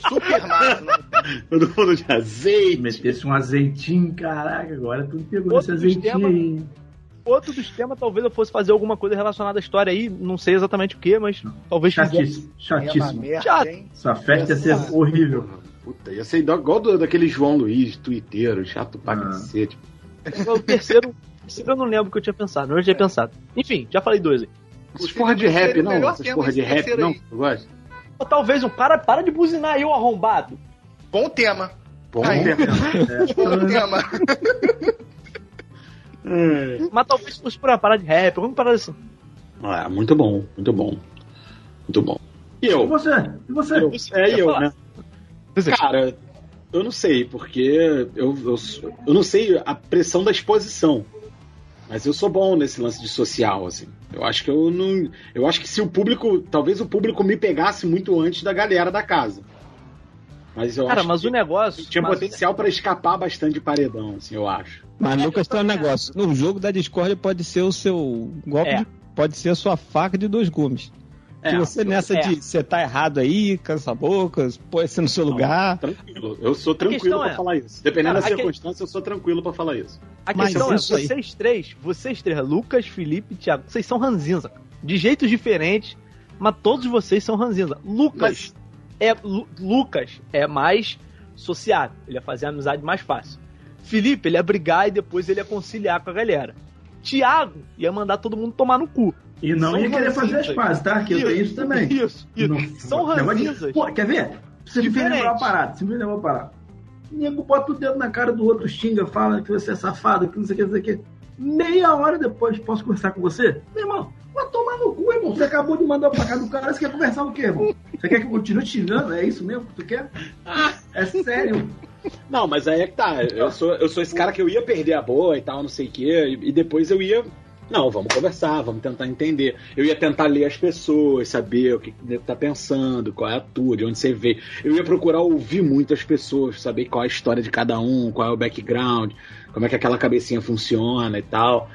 Super Mario. né? Todo mundo de azeite. Metesse um azeitinho, caraca, agora tu pegou Outro esse azeitinho aí. Outro dos temas, talvez eu fosse fazer alguma coisa relacionada à história aí. Não sei exatamente o que, mas talvez fizesse. Chatíssimo, É chatíssimo. merda, Chato. hein? Essa festa ia ser horrível. Puta, ia ser igual igual do, daquele João Luiz, tuiteiro, chato pra Ah. cacete. O terceiro, o terceiro eu não lembro o que eu tinha pensado. Não eu tinha pensado. Enfim, já falei dois aí. Essas porra de rap, o não? Essas porra de rap, não? Eu gosto. Ou talvez um cara para de buzinar aí, ô arrombado. Bom tema. Bom Aí. tema. Bom tema. É. Mas talvez fosse por uma parada de rap, alguma parada assim. Ah, muito bom, muito bom. Muito bom. E E eu? você? E você? Eu- é, e eu, né? Cara, eu não sei, porque eu, eu, eu não sei a pressão da exposição. Mas eu sou bom nesse lance de social, assim. Eu acho que eu não. Eu acho que se o público. Talvez o público me pegasse muito antes da galera da casa. Mas eu Cara, acho mas que o negócio. tinha mas- potencial pra escapar bastante de paredão, assim, eu acho. Mas Lucas tem um negócio. No jogo da Discord pode ser o seu golpe, É. de- pode ser a sua faca de dois gumes. Se É, você nessa é. de você tá errado aí, cansa a boca, põe você no seu lugar. Tranquilo. Eu sou tranquilo pra é- falar isso. Dependendo Cara, da a que- circunstância, eu sou tranquilo pra falar isso. A Mas questão é, isso aí- vocês três, vocês três, Lucas, Felipe e Thiago, vocês são ranzinza. De jeitos diferentes, mas todos vocês são ranzinza. Lucas é Lu- Lucas é mais sociável, ele ia fazer a amizade mais fácil. Felipe, ele ia brigar e depois ele ia conciliar com a galera. Tiago ia mandar todo mundo tomar no cu. E não São ia querer fazer as pazes, tá? Que eu tenho isso também. Isso, isso. Não- São de- ranzinzas. Pô, quer ver? Você me fez lembrar uma parada. Você me lembrar uma parada. O nego bota o dedo na cara do outro, xinga, fala que você é safado, que não sei o que, não sei o que. Meia hora depois, posso conversar com você? Meu irmão, vai tomar no cu, irmão. Você acabou de mandar pra cá do cara, você quer conversar o quê, irmão? Você quer que eu continue xingando? É isso mesmo que tu quer? É sério. Não, mas aí é que tá. Eu sou, eu sou esse cara que eu ia perder a boa e tal, não sei o quê, e, e depois eu ia. Não, vamos conversar, vamos tentar entender. Eu ia tentar ler as pessoas, saber o que tá pensando, qual é a tua, de onde você veio. Eu ia procurar ouvir muitas pessoas, saber qual é a história de cada um, qual é o background, como é que aquela cabecinha funciona e tal.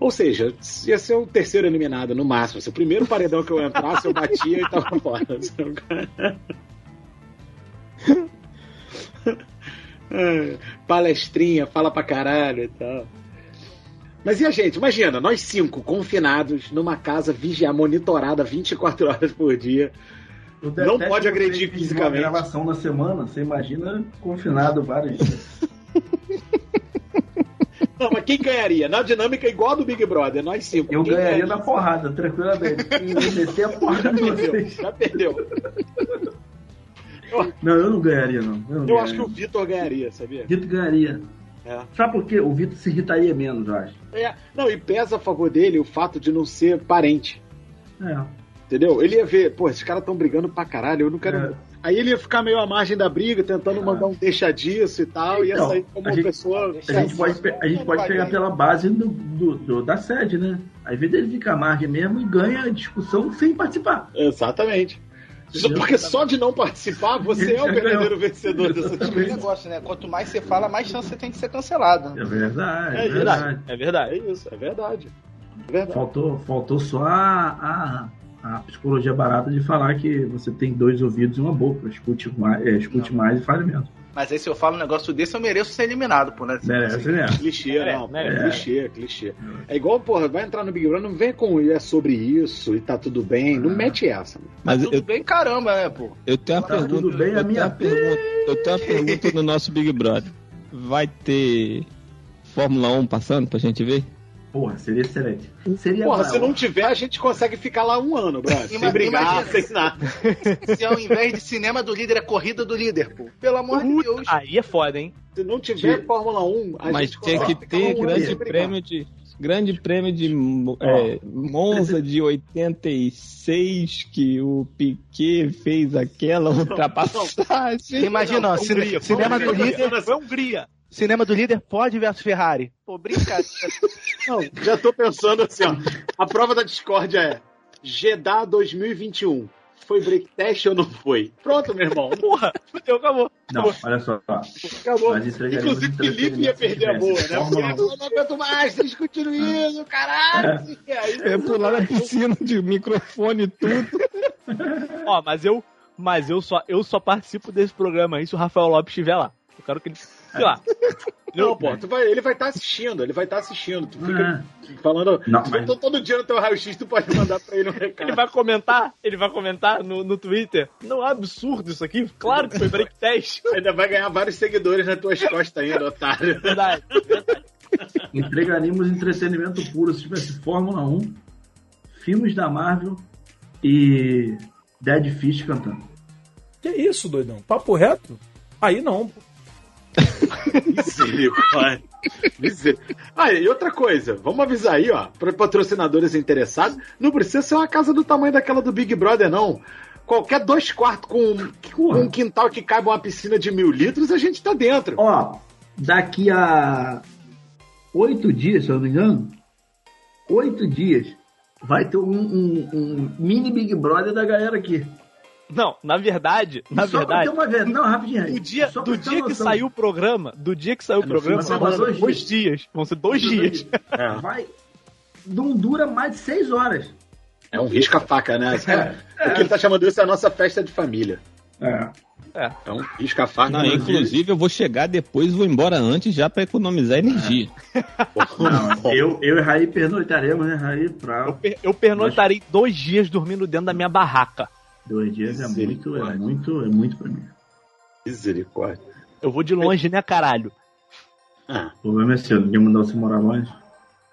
Ou seja, ia ser o terceiro eliminado no máximo. Se o primeiro paredão que eu entrasse, eu batia e tava fora. É, palestrinha, fala pra caralho e tal. Mas e a gente? Imagina, nós cinco confinados numa casa vigiar, monitorada 24 horas por dia. Não pode agredir fisicamente. Uma gravação na semana, você imagina confinado vários dias. Não, mas quem ganharia? Na dinâmica igual a do Big Brother, nós cinco. Eu Quem ganharia na porrada, tranquilamente. Meter a porrada em vocês. Já perdeu. Não, eu não ganharia, não. Eu, não Eu acho que ganharia. o Vitor ganharia, sabia? Vitor ganharia. É. Sabe por quê? O Vitor se irritaria menos, eu acho. É. Não, e pesa a favor dele o fato de não ser parente. É. Entendeu? Ele ia ver, pô, esses caras estão brigando pra caralho, eu não quero. É. Aí ele ia ficar meio à margem da briga, tentando mandar um deixa disso e tal, ia Então, sair como a uma gente- pessoa. A gente pode, a gente pode pegar pela base do, do- do- da sede, né? Às vezes ele fica à margem mesmo e ganha a discussão sem participar. Exatamente. Porque só de não participar, você é o verdadeiro vencedor dessa discussão. negócio, né? Quanto mais você fala, mais chance você tem de ser cancelado. É verdade, É é verdade. verdade. É verdade. É isso, é verdade. É verdade. Faltou, faltou só a, a, a psicologia barata de falar que você tem dois ouvidos e uma boca. Escute mais, é, escute mais e fale menos. Mas aí se eu falo um negócio desse, eu mereço ser eliminado, pô, né? Merece, né? Clichê, É, não. né? É, clichê, clichê. É igual, porra, vai entrar no Big Brother, não vem com é sobre isso e tá tudo bem. Não mete essa. mano. Mas Tudo eu, bem, caramba, né, pô? eu tenho uma Tá pergunta. tudo bem, a eu, minha pergunta eu tenho uma pergunta no nosso Big Brother. Vai ter Fórmula 1 passando pra gente ver? Porra, seria excelente. Seria Porra, se não tiver, a gente consegue ficar lá um ano, brother. Sem brigar, imagina. sem nada. Se ao invés de cinema do líder é corrida do líder, pô. Pelo amor de Deus. Aí é foda, hein? Se não tiver Sim. Fórmula 1, a Mas gente consegue que ter um grande prêmio de. Grande prêmio de é, Monza de 86 que o Piquet fez aquela ultrapassagem. Imagina, ó, cine- cinema do líder. Foi Hungria. Cinema do líder Ford versus Ferrari. Pô, brincadeira. Não, já tô pensando assim, ó. A prova da discórdia é Jeddah 2021. Foi break test ou não foi? Pronto, meu irmão. Porra, fudeu, acabou. Não, olha só. Acabou. Entregaríamos Inclusive, Felipe ia perder a boa, né? Porque Fórmula ele 1. falou, não aguento mais, tá discutindo isso, caralho. E aí, É pular na piscina de microfone e tudo. Ó, mas eu, mas eu só, eu só participo desse programa aí se o Rafael Lopes estiver lá. Eu quero que ele, sei lá. Não, pô, tu vai, ele vai estar assistindo, ele vai estar assistindo. Tu fica É. falando. Não, mas- tô todo dia no teu raio-x, tu pode mandar pra ele um recado. Ele vai comentar, ele vai comentar no, no Twitter. Não é absurdo isso aqui? Claro que foi break test. Ainda vai ganhar vários seguidores nas tuas costas ainda, otário. Verdade. Entregaríamos entretenimento puro se tivesse Fórmula 1, filmes da Marvel e Dead Fish cantando. Que isso, doidão? Papo reto? Aí não. pô. Misericórdia. Ah, e outra coisa, vamos avisar aí, ó, para patrocinadores interessados, não precisa ser uma casa do tamanho daquela do Big Brother, não. Qualquer dois quartos com, com um quintal que caiba uma piscina de mil litros, a gente tá dentro. Ó, daqui a oito dias, se eu não me engano, oito dias, vai ter um, um- um mini Big Brother da galera aqui. Não, na verdade, na Só verdade, uma vez, não, rapidinho. do dia, do dia que noção. saiu o programa, do dia que saiu o programa, vão ser dois dois dias. Vão ser dois dias. É, Vai. Não dura mais de seis horas. é um risca-faca, né? O que ele tá chamando isso é a nossa festa de família. É. É um risca-faca. Não, mas- inclusive eu vou chegar depois e vou embora antes já pra economizar energia. Não, eu, eu e Raí pernoitaremos, né, Raí? Pra Eu, per- eu pernoitarei dois dias dormindo dentro da minha barraca. Dois dias é muito, é muito, é muito pra mim. Misericórdia. Eu vou de longe, né, caralho? Ah, O problema é seu, ninguém mandar você morar longe.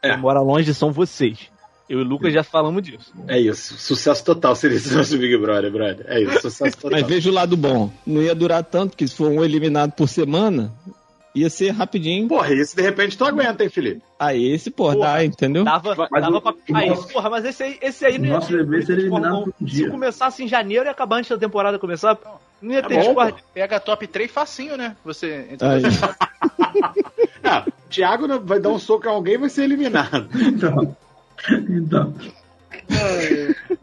É. Quem mora longe são vocês. Eu e o Lucas já falamos disso. é isso. Sucesso total seria esse nosso Big Brother, brother. É isso, sucesso total. Mas veja o lado bom. Não ia durar tanto, que se for um eliminado por semana, ia ser rapidinho. Porra, esse de repente tu aguenta, hein, Felipe? Aí esse, pô, Porra. dá, entendeu? Dava, Mas dava o- pra. Aí, nosso- porra, mas esse aí, esse aí não ia nosso ter- bebê seria eliminado por um Se dia. começasse em janeiro e acabar antes da temporada começar, não ia Tá ter bom, discórdia. Pega top 3 facinho, né? Você entra Aí. Ah, o Thiago vai dar um soco a alguém e vai ser eliminado. Então. Então.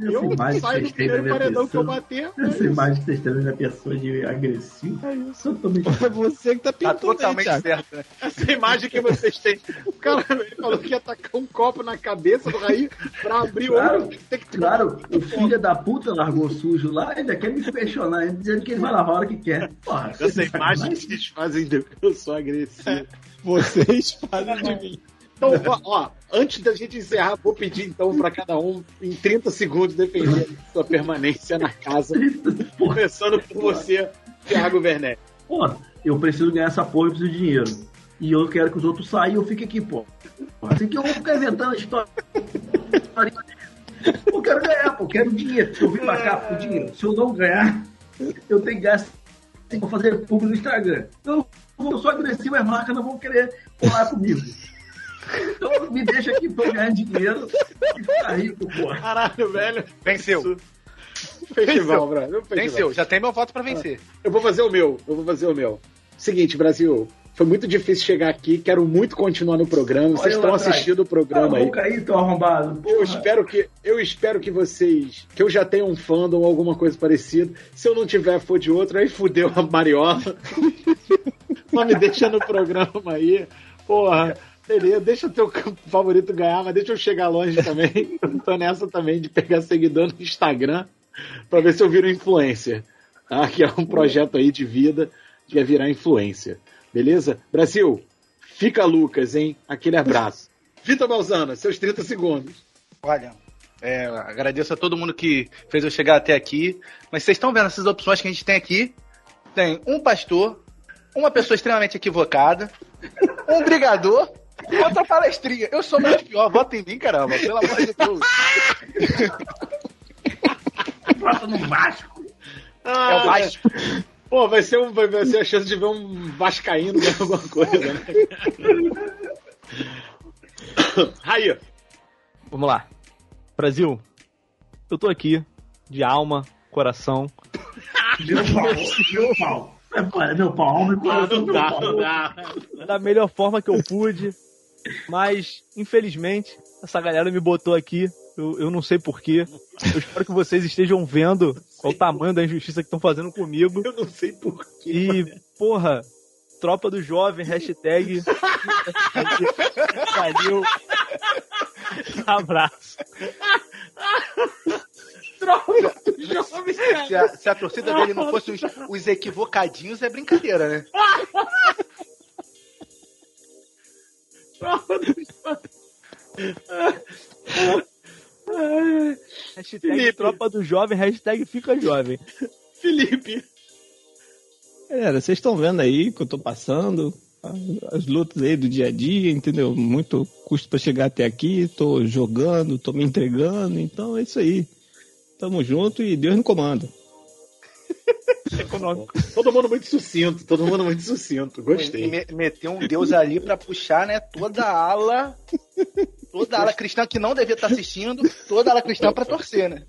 Eu Essa imagem saio do primeiro paredão que eu pessoa. bater. Essa imagem que vocês têm da minha pessoa de agressivo. É isso. Totalmente. É você que tá Tá pintando aí, totalmente Thiago. certo, né? Essa imagem que vocês têm. O cara ele falou que ia tacar um copo na cabeça do Raí pra abrir o Claro, olho. Tem que claro, o filho da puta largou sujo lá, ainda quer me questionar, dizendo que ele vai lavar a hora que quer. Porra, Essa imagem que vocês fazem de eu sou agressivo. Vocês fazem de mim. Então, ó, ó, antes da gente encerrar, vou pedir então para cada um, em 30 segundos, defender a sua permanência na casa. Começando por você, Thiago Werneck. Pô, eu preciso ganhar essa porra, eu preciso de dinheiro. E eu quero que os outros saiam e eu fique aqui, pô. Assim que eu vou ficar inventando história. Eu quero ganhar, pô, eu quero dinheiro. Eu vim pra cá por dinheiro. Se eu não ganhar, eu tenho que. Tenho que fazer público no Instagram. Eu, eu sou agressivo, as marcas não vão querer colar comigo. Então me deixa aqui pra eu ganhar dinheiro e ficar rico, pô. Caralho, velho. Venceu. Festival, brother. Venceu. Já tem meu voto pra vencer. Eu vou fazer o meu, eu vou fazer o meu. Seguinte, Brasil, foi muito difícil chegar aqui, quero muito continuar no programa. Vocês Olha estão atrás. assistindo o programa Cala a aí. aí, teu arrombado. Eu Porra. espero que eu espero que vocês que eu já tenha um fandom ou alguma coisa parecida. Se eu não tiver for de outro, aí fudeu a Mariola. Só me deixa no programa aí. Porra, beleza, deixa teu favorito ganhar, mas deixa eu chegar longe também. Eu tô nessa também de pegar seguidor no Instagram pra ver se eu viro influencer. Tá? Que é um projeto aí de vida que é virar influencer. Beleza? Brasil, fica Lucas, hein? Aquele abraço. Vitor Balzana, seus 30 segundos. Olha, é, agradeço a todo mundo que fez eu chegar até aqui. Mas vocês estão vendo essas opções que a gente tem aqui? Tem um pastor, uma pessoa extremamente equivocada, um brigador outra palestrinha. Eu sou mais pior, vota em mim, caramba, pelo amor de Deus. Bota no Vasco. É o Vasco. Pô, vai ser, um, vai ser a chance de ver um Vascaíno ganhar alguma coisa, né? Aí, Vamos lá. Brasil, eu tô aqui, de alma, coração. Meu pau, meu pau. É, é meu pau, alma e coração. não dá, não dá. da melhor forma que eu pude. Mas, infelizmente, essa galera me botou aqui. Eu, eu não sei porquê. Eu espero que vocês estejam vendo qual o tamanho da injustiça que estão fazendo comigo. Eu não sei porquê. E, porra, tropa do jovem, hashtag. Valeu. Abraço. Se a, se a torcida dele não fosse os, os equivocadinhos, é brincadeira, né? Hashtag Felipe. tropa do jovem, hashtag fica jovem. Felipe. Galera, vocês estão vendo aí que eu tô passando, as lutas aí do dia a dia, entendeu? Muito custo pra chegar até aqui, tô jogando, tô me entregando, então é isso aí. Tamo junto e Deus no comando. Todo mundo muito sucinto, todo mundo muito sucinto. Gostei. me- meteu um Deus ali pra puxar, né? Toda a ala. Toda a ala cristã que não devia estar assistindo, toda a ala cristã pra torcer, né?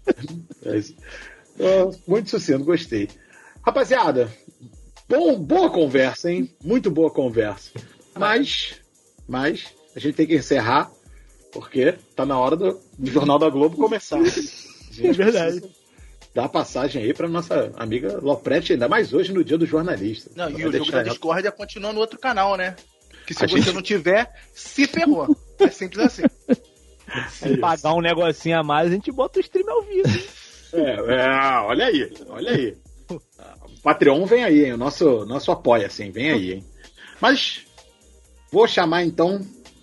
É muito sucinto, gostei. Rapaziada, bom, boa conversa, hein? Muito boa conversa. Mas, mas, a gente tem que encerrar, porque tá na hora do, do Jornal da Globo começar. É verdade. Dá a passagem aí pra nossa amiga Loprete, ainda mais hoje no dia do jornalista. Não, e o jogo da ela- discórdia continua no outro canal, né? Que se A você gente- não tiver, se ferrou. É simples assim. Se pagar um negocinho a mais, a gente bota o stream ao vivo. É, é, olha aí, olha aí. O Patreon vem aí, hein? O nosso, nosso apoia, assim, vem aí, hein? Mas vou chamar então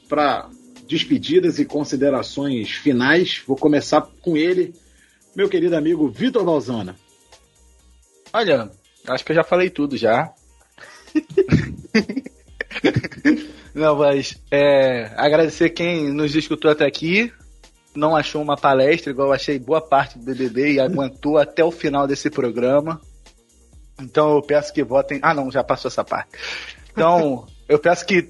para despedidas e considerações finais. Vou começar com ele, meu querido amigo Vitor Balzana. Olha, acho que eu já falei tudo já. Não, mas é, agradecer quem nos escutou até aqui. Não achou uma palestra, igual eu achei boa parte do BBB e aguentou até o final desse programa. Então eu peço que votem. Ah, não, já passou essa parte. Então eu peço que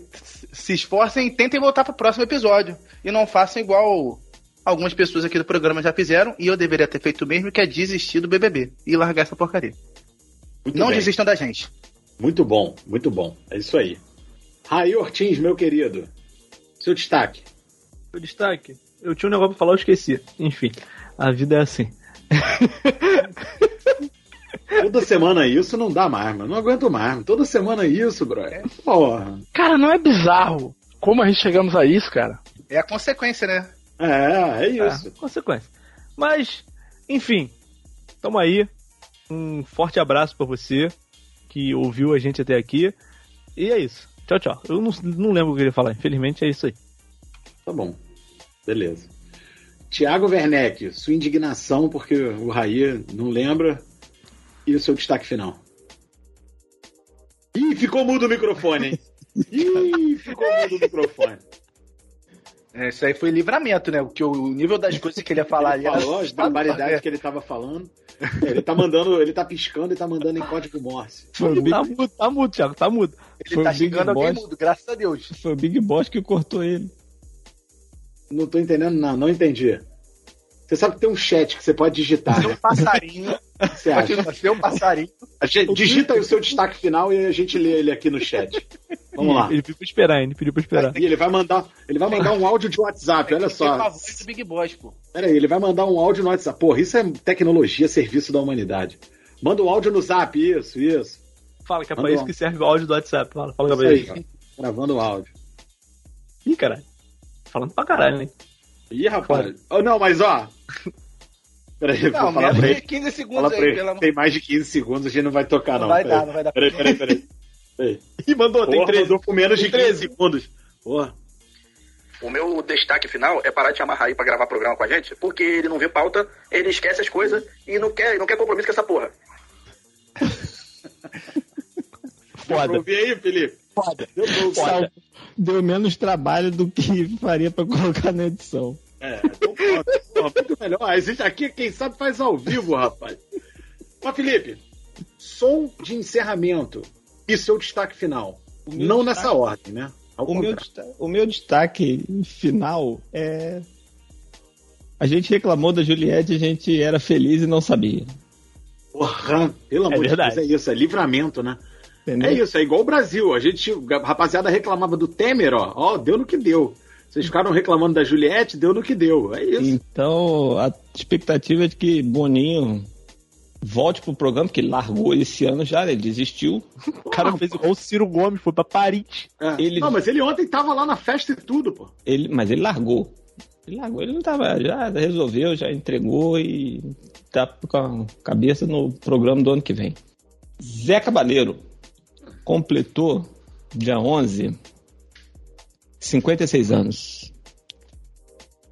se esforcem e tentem voltar para o próximo episódio. E não façam igual algumas pessoas aqui do programa já fizeram. E eu deveria ter feito o mesmo, que é desistir do BBB e largar essa porcaria. Muito não bem. desistam da gente. Muito bom, muito bom. É isso aí. Raí Ortins, meu querido. Seu destaque. O destaque. Eu tinha um negócio pra falar, eu esqueci. Enfim, a vida é assim. Toda semana isso não dá mais, mano. Não aguento mais. mano. Toda semana isso, brother. Porra. Cara, não é bizarro como a gente chegamos a isso, cara? É a consequência, né? É, é isso. É, consequência. Mas, enfim, tamo aí. Um forte abraço pra você que ouviu a gente até aqui. E é isso. Tchau, tchau. Eu não, não lembro o que eu ia falar. Infelizmente é isso aí. Tá bom. Beleza. Tiago Werneck, sua indignação porque o Raí não lembra e o seu destaque final. Ih, ficou mudo o microfone, hein? Ih, ficou mudo o microfone. É, isso aí foi livramento, né? Porque o nível das coisas que ele ia falar Ele ali falou as barbaridades né? que ele tava falando. Ele tá mandando, ele tá piscando e tá mandando em código Morse. Foi o Big, Tá mudo, tá mudo, Thiago, tá mudo. Ele foi tá xingando alguém Boss. mudo, graças a Deus. foi o Big Boss que cortou ele. Não tô entendendo, não, não entendi. Você sabe que tem um chat que você pode digitar, Seu né? passarinho. Você acha? Continua, seu passarinho. A gente- digita aí o seu destaque final e a gente lê ele aqui no chat. Vamos lá. Ele pediu pra esperar, ele pediu pra esperar. E ele vai mandar, ele vai mandar um áudio de WhatsApp, olha Tem com a só. voz do Big Boss, pô. Pera aí, ele vai mandar um áudio no WhatsApp. Porra, isso é tecnologia, serviço da humanidade. Manda um áudio no Zap, isso, isso. Fala que é pra isso um- que serve o áudio do WhatsApp. Fala, fala Isso aí, gravando o áudio. Ih, caralho. Falando pra caralho, né? Ih, rapaz. Oh, não, mas ó. Peraí, vou Não, falar menos pra de ele. 15 segundos aí, pelo amor Tem mais de 15 segundos, a gente não vai tocar, não. Não vai Peraí. dar, não vai dar. Peraí, peraí, peraí. peraí. Ih, mandou, tem Porra, 13. mandou com menos de 15 segundos. Porra. O meu destaque final é parar de chamar Raí pra gravar programa com a gente, porque ele não vê pauta, ele esquece as coisas e não quer, não quer compromisso com essa porra. Deu Foda. ouvir aí, Felipe? Foda. Deu. Sal- Deu menos trabalho do que faria pra colocar na edição. É, então. Porra, muito melhor. A gente aqui, quem sabe, faz ao vivo, rapaz. Mas, Felipe, som de encerramento e seu destaque final. Não destaque- nessa ordem, né? Ao O meu, contrário. o meu destaque final é. A gente reclamou da Juliette, a gente era feliz e não sabia. Porra, pelo É amor de verdade. Deus, é isso, é livramento, né? Entendeu? É isso, é igual o Brasil. A gente, a rapaziada reclamava do Temer, ó. Ó, deu no que deu. Vocês ficaram reclamando da Juliette, deu no que deu. É isso. Então, a expectativa é de que Boninho volte pro programa, porque ele largou esse ano já, ele desistiu. O cara fez igual o Ciro Gomes, foi pra Paris. É. ele- Não, mas ele ontem tava lá na festa e tudo, pô. Ele, mas ele largou. Ele largou, ele não tava, já resolveu, já entregou e tá com a cabeça no programa do ano que vem. Zé Cabaleiro completou dia 11 56 anos.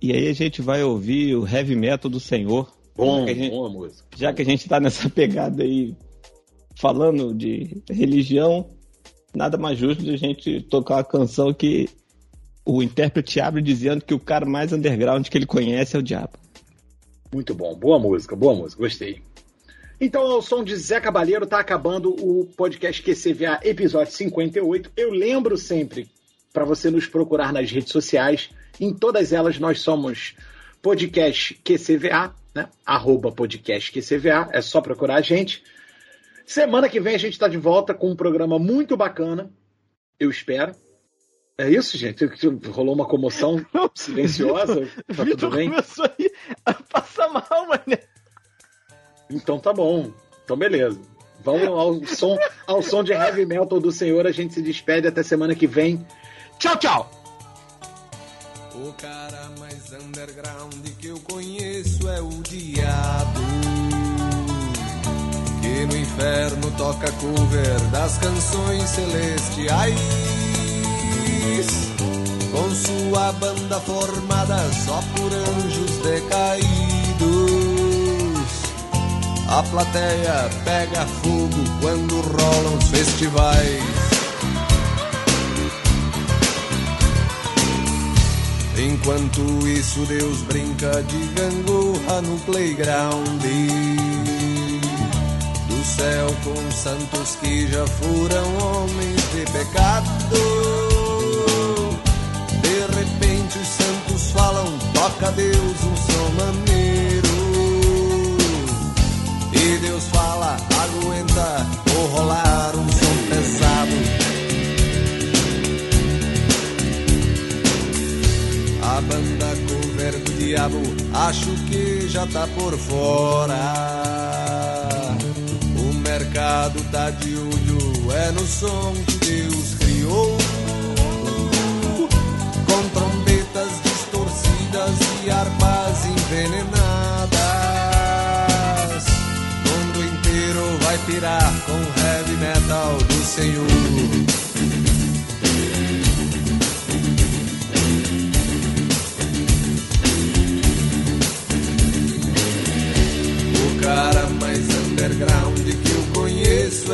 E aí a gente vai ouvir o heavy metal do Senhor. Bom, Já que a gente- boa música. já que a gente tá nessa pegada aí falando de religião, nada mais justo de a gente tocar uma canção que o intérprete abre dizendo que o cara mais underground que ele conhece é o diabo. Muito bom, boa música, boa música, gostei. Então, ao som de Zé Cabaleiro, tá acabando o podcast QCVA episódio 58. Eu lembro sempre para você nos procurar nas redes sociais. Em todas elas nós somos podcast QCVA, né? Arroba podcast QCVA, é só procurar a gente. Semana que vem a gente está de volta com um programa muito bacana, eu espero. É isso, gente? Rolou uma comoção silenciosa. Tá tudo Vitor bem? começou aí a passar mal, mano. Então tá bom. Então beleza. Vamos ao som, ao som de heavy metal do Senhor. A gente se despede até semana que vem. Tchau, tchau! O cara mais underground que eu conheço é o diabo. Que no inferno toca cover das canções celestiais. Com sua banda formada só por anjos decaídos. A plateia pega fogo quando rolam os festivais. Enquanto isso, Deus brinca de gangorra no playground. Do céu com santos que já foram homens de pecado. De repente, os santos falam: toca Deus diabo, acho que já tá por fora. O mercado tá de olho, é no som que Deus criou. Com trombetas distorcidas e harpas envenenadas. O mundo inteiro vai pirar com heavy metal do Senhor.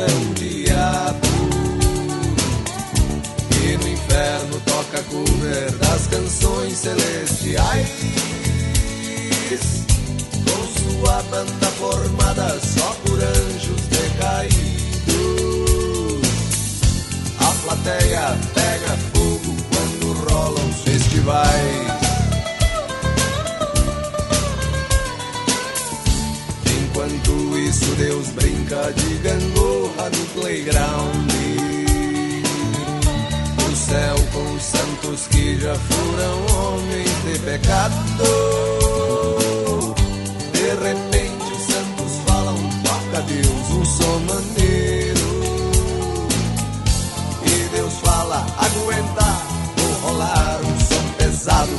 é o diabo. Que no inferno toca cover das canções celestiais. Com sua banda formada só por anjos decaídos. A plateia pega fogo quando rolam os festivais. Isso, Deus brinca de gangorra no playground. O céu com os santos que já foram homens de pecado. De repente, os santos falam: toca Deus um som maneiro. E Deus fala: aguenta, vou rolar um som pesado.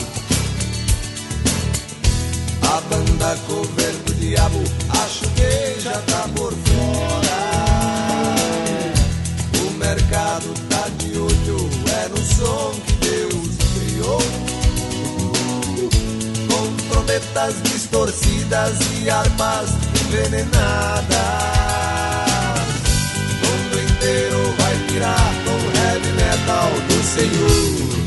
A banda cover diabo, acho que já tá por fora. O mercado tá de olho, é no som que Deus criou. Com trombetas distorcidas e armas envenenadas. O mundo inteiro vai virar com heavy metal do Senhor.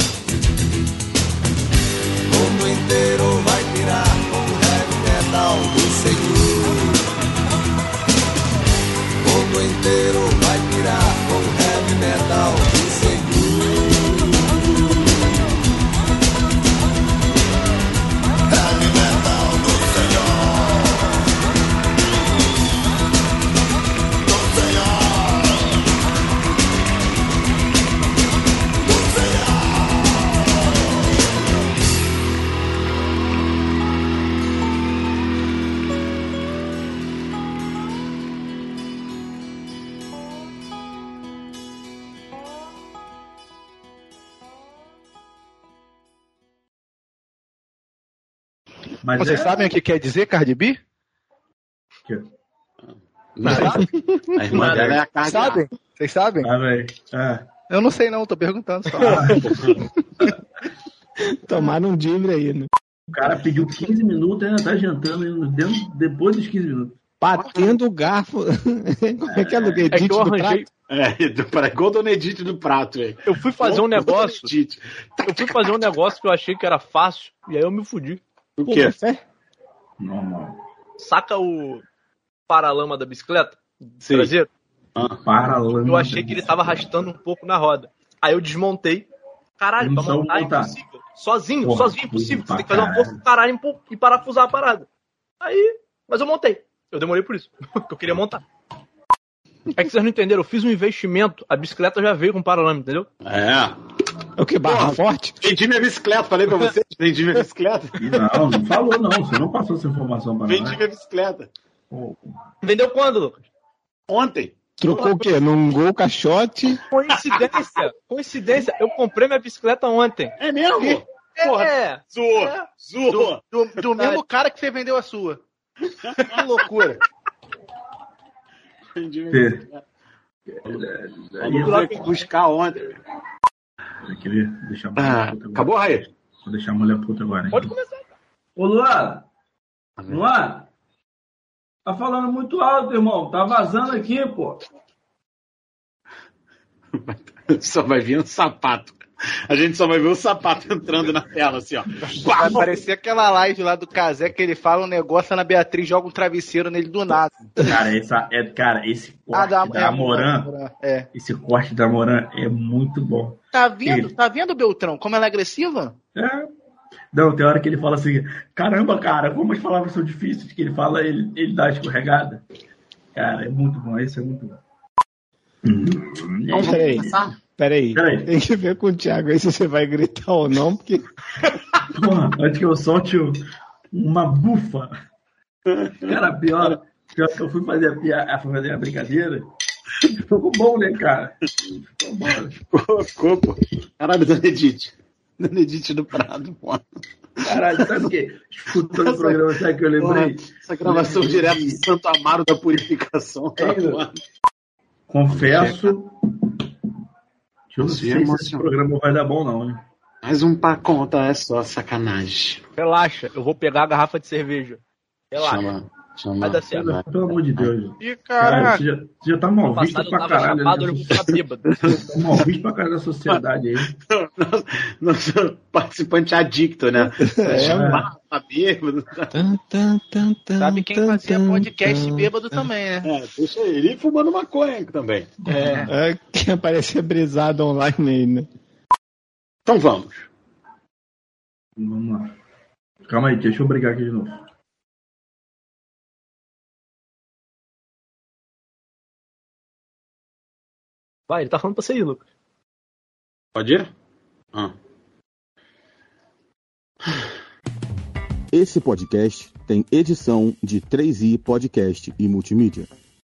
Mundo Mas Vocês é- sabem o que quer dizer Cardi B? Não. A irmã dela é a Cardi. Sabem? Vocês sabem? Ah, velho. Ah. Eu não sei não, tô perguntando só. Tomaram um dimbre aí, né? O cara pediu 15 minutos e ainda tá jantando dentro, depois dos 15 minutos. Batendo o garfo. Como é que é, Luguei? É que eu arranjei. É, do- para igual Dona Edith do prato, velho. Eu fui fazer um negócio. Edith. Eu fui fazer um negócio que eu achei que era fácil. E aí eu me fudi. O quê? Normal. Saca o paralama da bicicleta? Sim. Traseiro? Paralama. Eu achei que ele tava arrastando um pouco na roda. Aí eu desmontei. Caralho, Não pra montar é impossível. Sozinho, Porra, sozinho é impossível. Você tem que fazer uma força do caralho e e parafusar a parada. Aí, mas eu montei. Eu demorei por isso. Porque eu queria montar. É que vocês não entenderam, eu fiz um investimento, a bicicleta já veio com paralama, entendeu? É. O que? Barra Porra, forte? Vendi minha bicicleta, falei pra vocês. Vendi minha bicicleta. Não, não falou não. Você não passou essa informação pra nós. Vendi minha bicicleta. Vendeu quando, Lucas? Ontem. Trocou o quê? Num gol caixote? Coincidência, coincidência, eu comprei minha bicicleta ontem. É mesmo? Porra, É, Zoou. É. Zoou. do, do mesmo cara que você vendeu a sua. Que loucura. Vendi minha bicicleta. Aí Eu fui buscar ontem. Deixar a mulher Ah, puta agora. acabou, Raí? Vou deixar a mulher puta agora. hein? Pode começar. Ô Luan, Luan, tá falando muito alto, irmão. Tá vazando aqui, pô. Só vai vir um sapato. A gente só vai ver o sapato entrando na tela, assim, ó. Vai parecer aquela live lá do Casé que ele fala um negócio, a Ana Beatriz joga um travesseiro nele do nada. Cara, essa, é, cara, esse corte da, é, Moran, É. esse corte da Moran é muito bom. Tá vendo, Ele- tá vendo, Beltrão, como ela é agressiva? É. Não, tem hora que ele fala assim, caramba, cara, como as palavras são difíceis, que ele fala, ele, ele dá a escorregada. Cara, é muito bom, esse é muito bom. Então, peraí. Peraí. Peraí. Tem que ver com o Thiago aí se você vai gritar ou não, porque. Porra, antes que eu solte uma bufa. Cara, pior, pior que eu fui fazer a, pia- fui fazer a brincadeira. Ficou bom, né, cara? Ficou bom. Ficou, pô. Caralho, Dona Edith. Dona Edith do Prado, pô. Caralho, sabe o quê? Escutando o programa, sabe o que eu lembrei? Porra, essa gravação Lembrei direto de- de Santo Amaro da Purificação. Tá É. Confesso. que Eu não Você sei se esse programa vai dar bom, não, né? Mais um pra conta, é só sacanagem. Relaxa, eu vou pegar a garrafa de cerveja. Relaxa. Chama, Vai dar certo. Pelo, amor de Deus. Ih, Cara, caraca. você já, você já tá mal visto passado pra caralho. chapado, né? ficar bêbado. Tá mal visto pra caralho da sociedade aí. Nosso participante adicto, né? É, Chama, tá bêbado. Sabe quem fazia podcast bêbado também, né? É, deixa ele e fumando maconha também. É, é quem aparecer brisado online aí, né? Então vamos. Vamos lá. Calma aí, deixa eu brigar aqui de novo. Vai, ele tá falando pra você ir, Lucas. Pode ir? Ah. Esse podcast tem edição de 3i Podcast e Multimídia.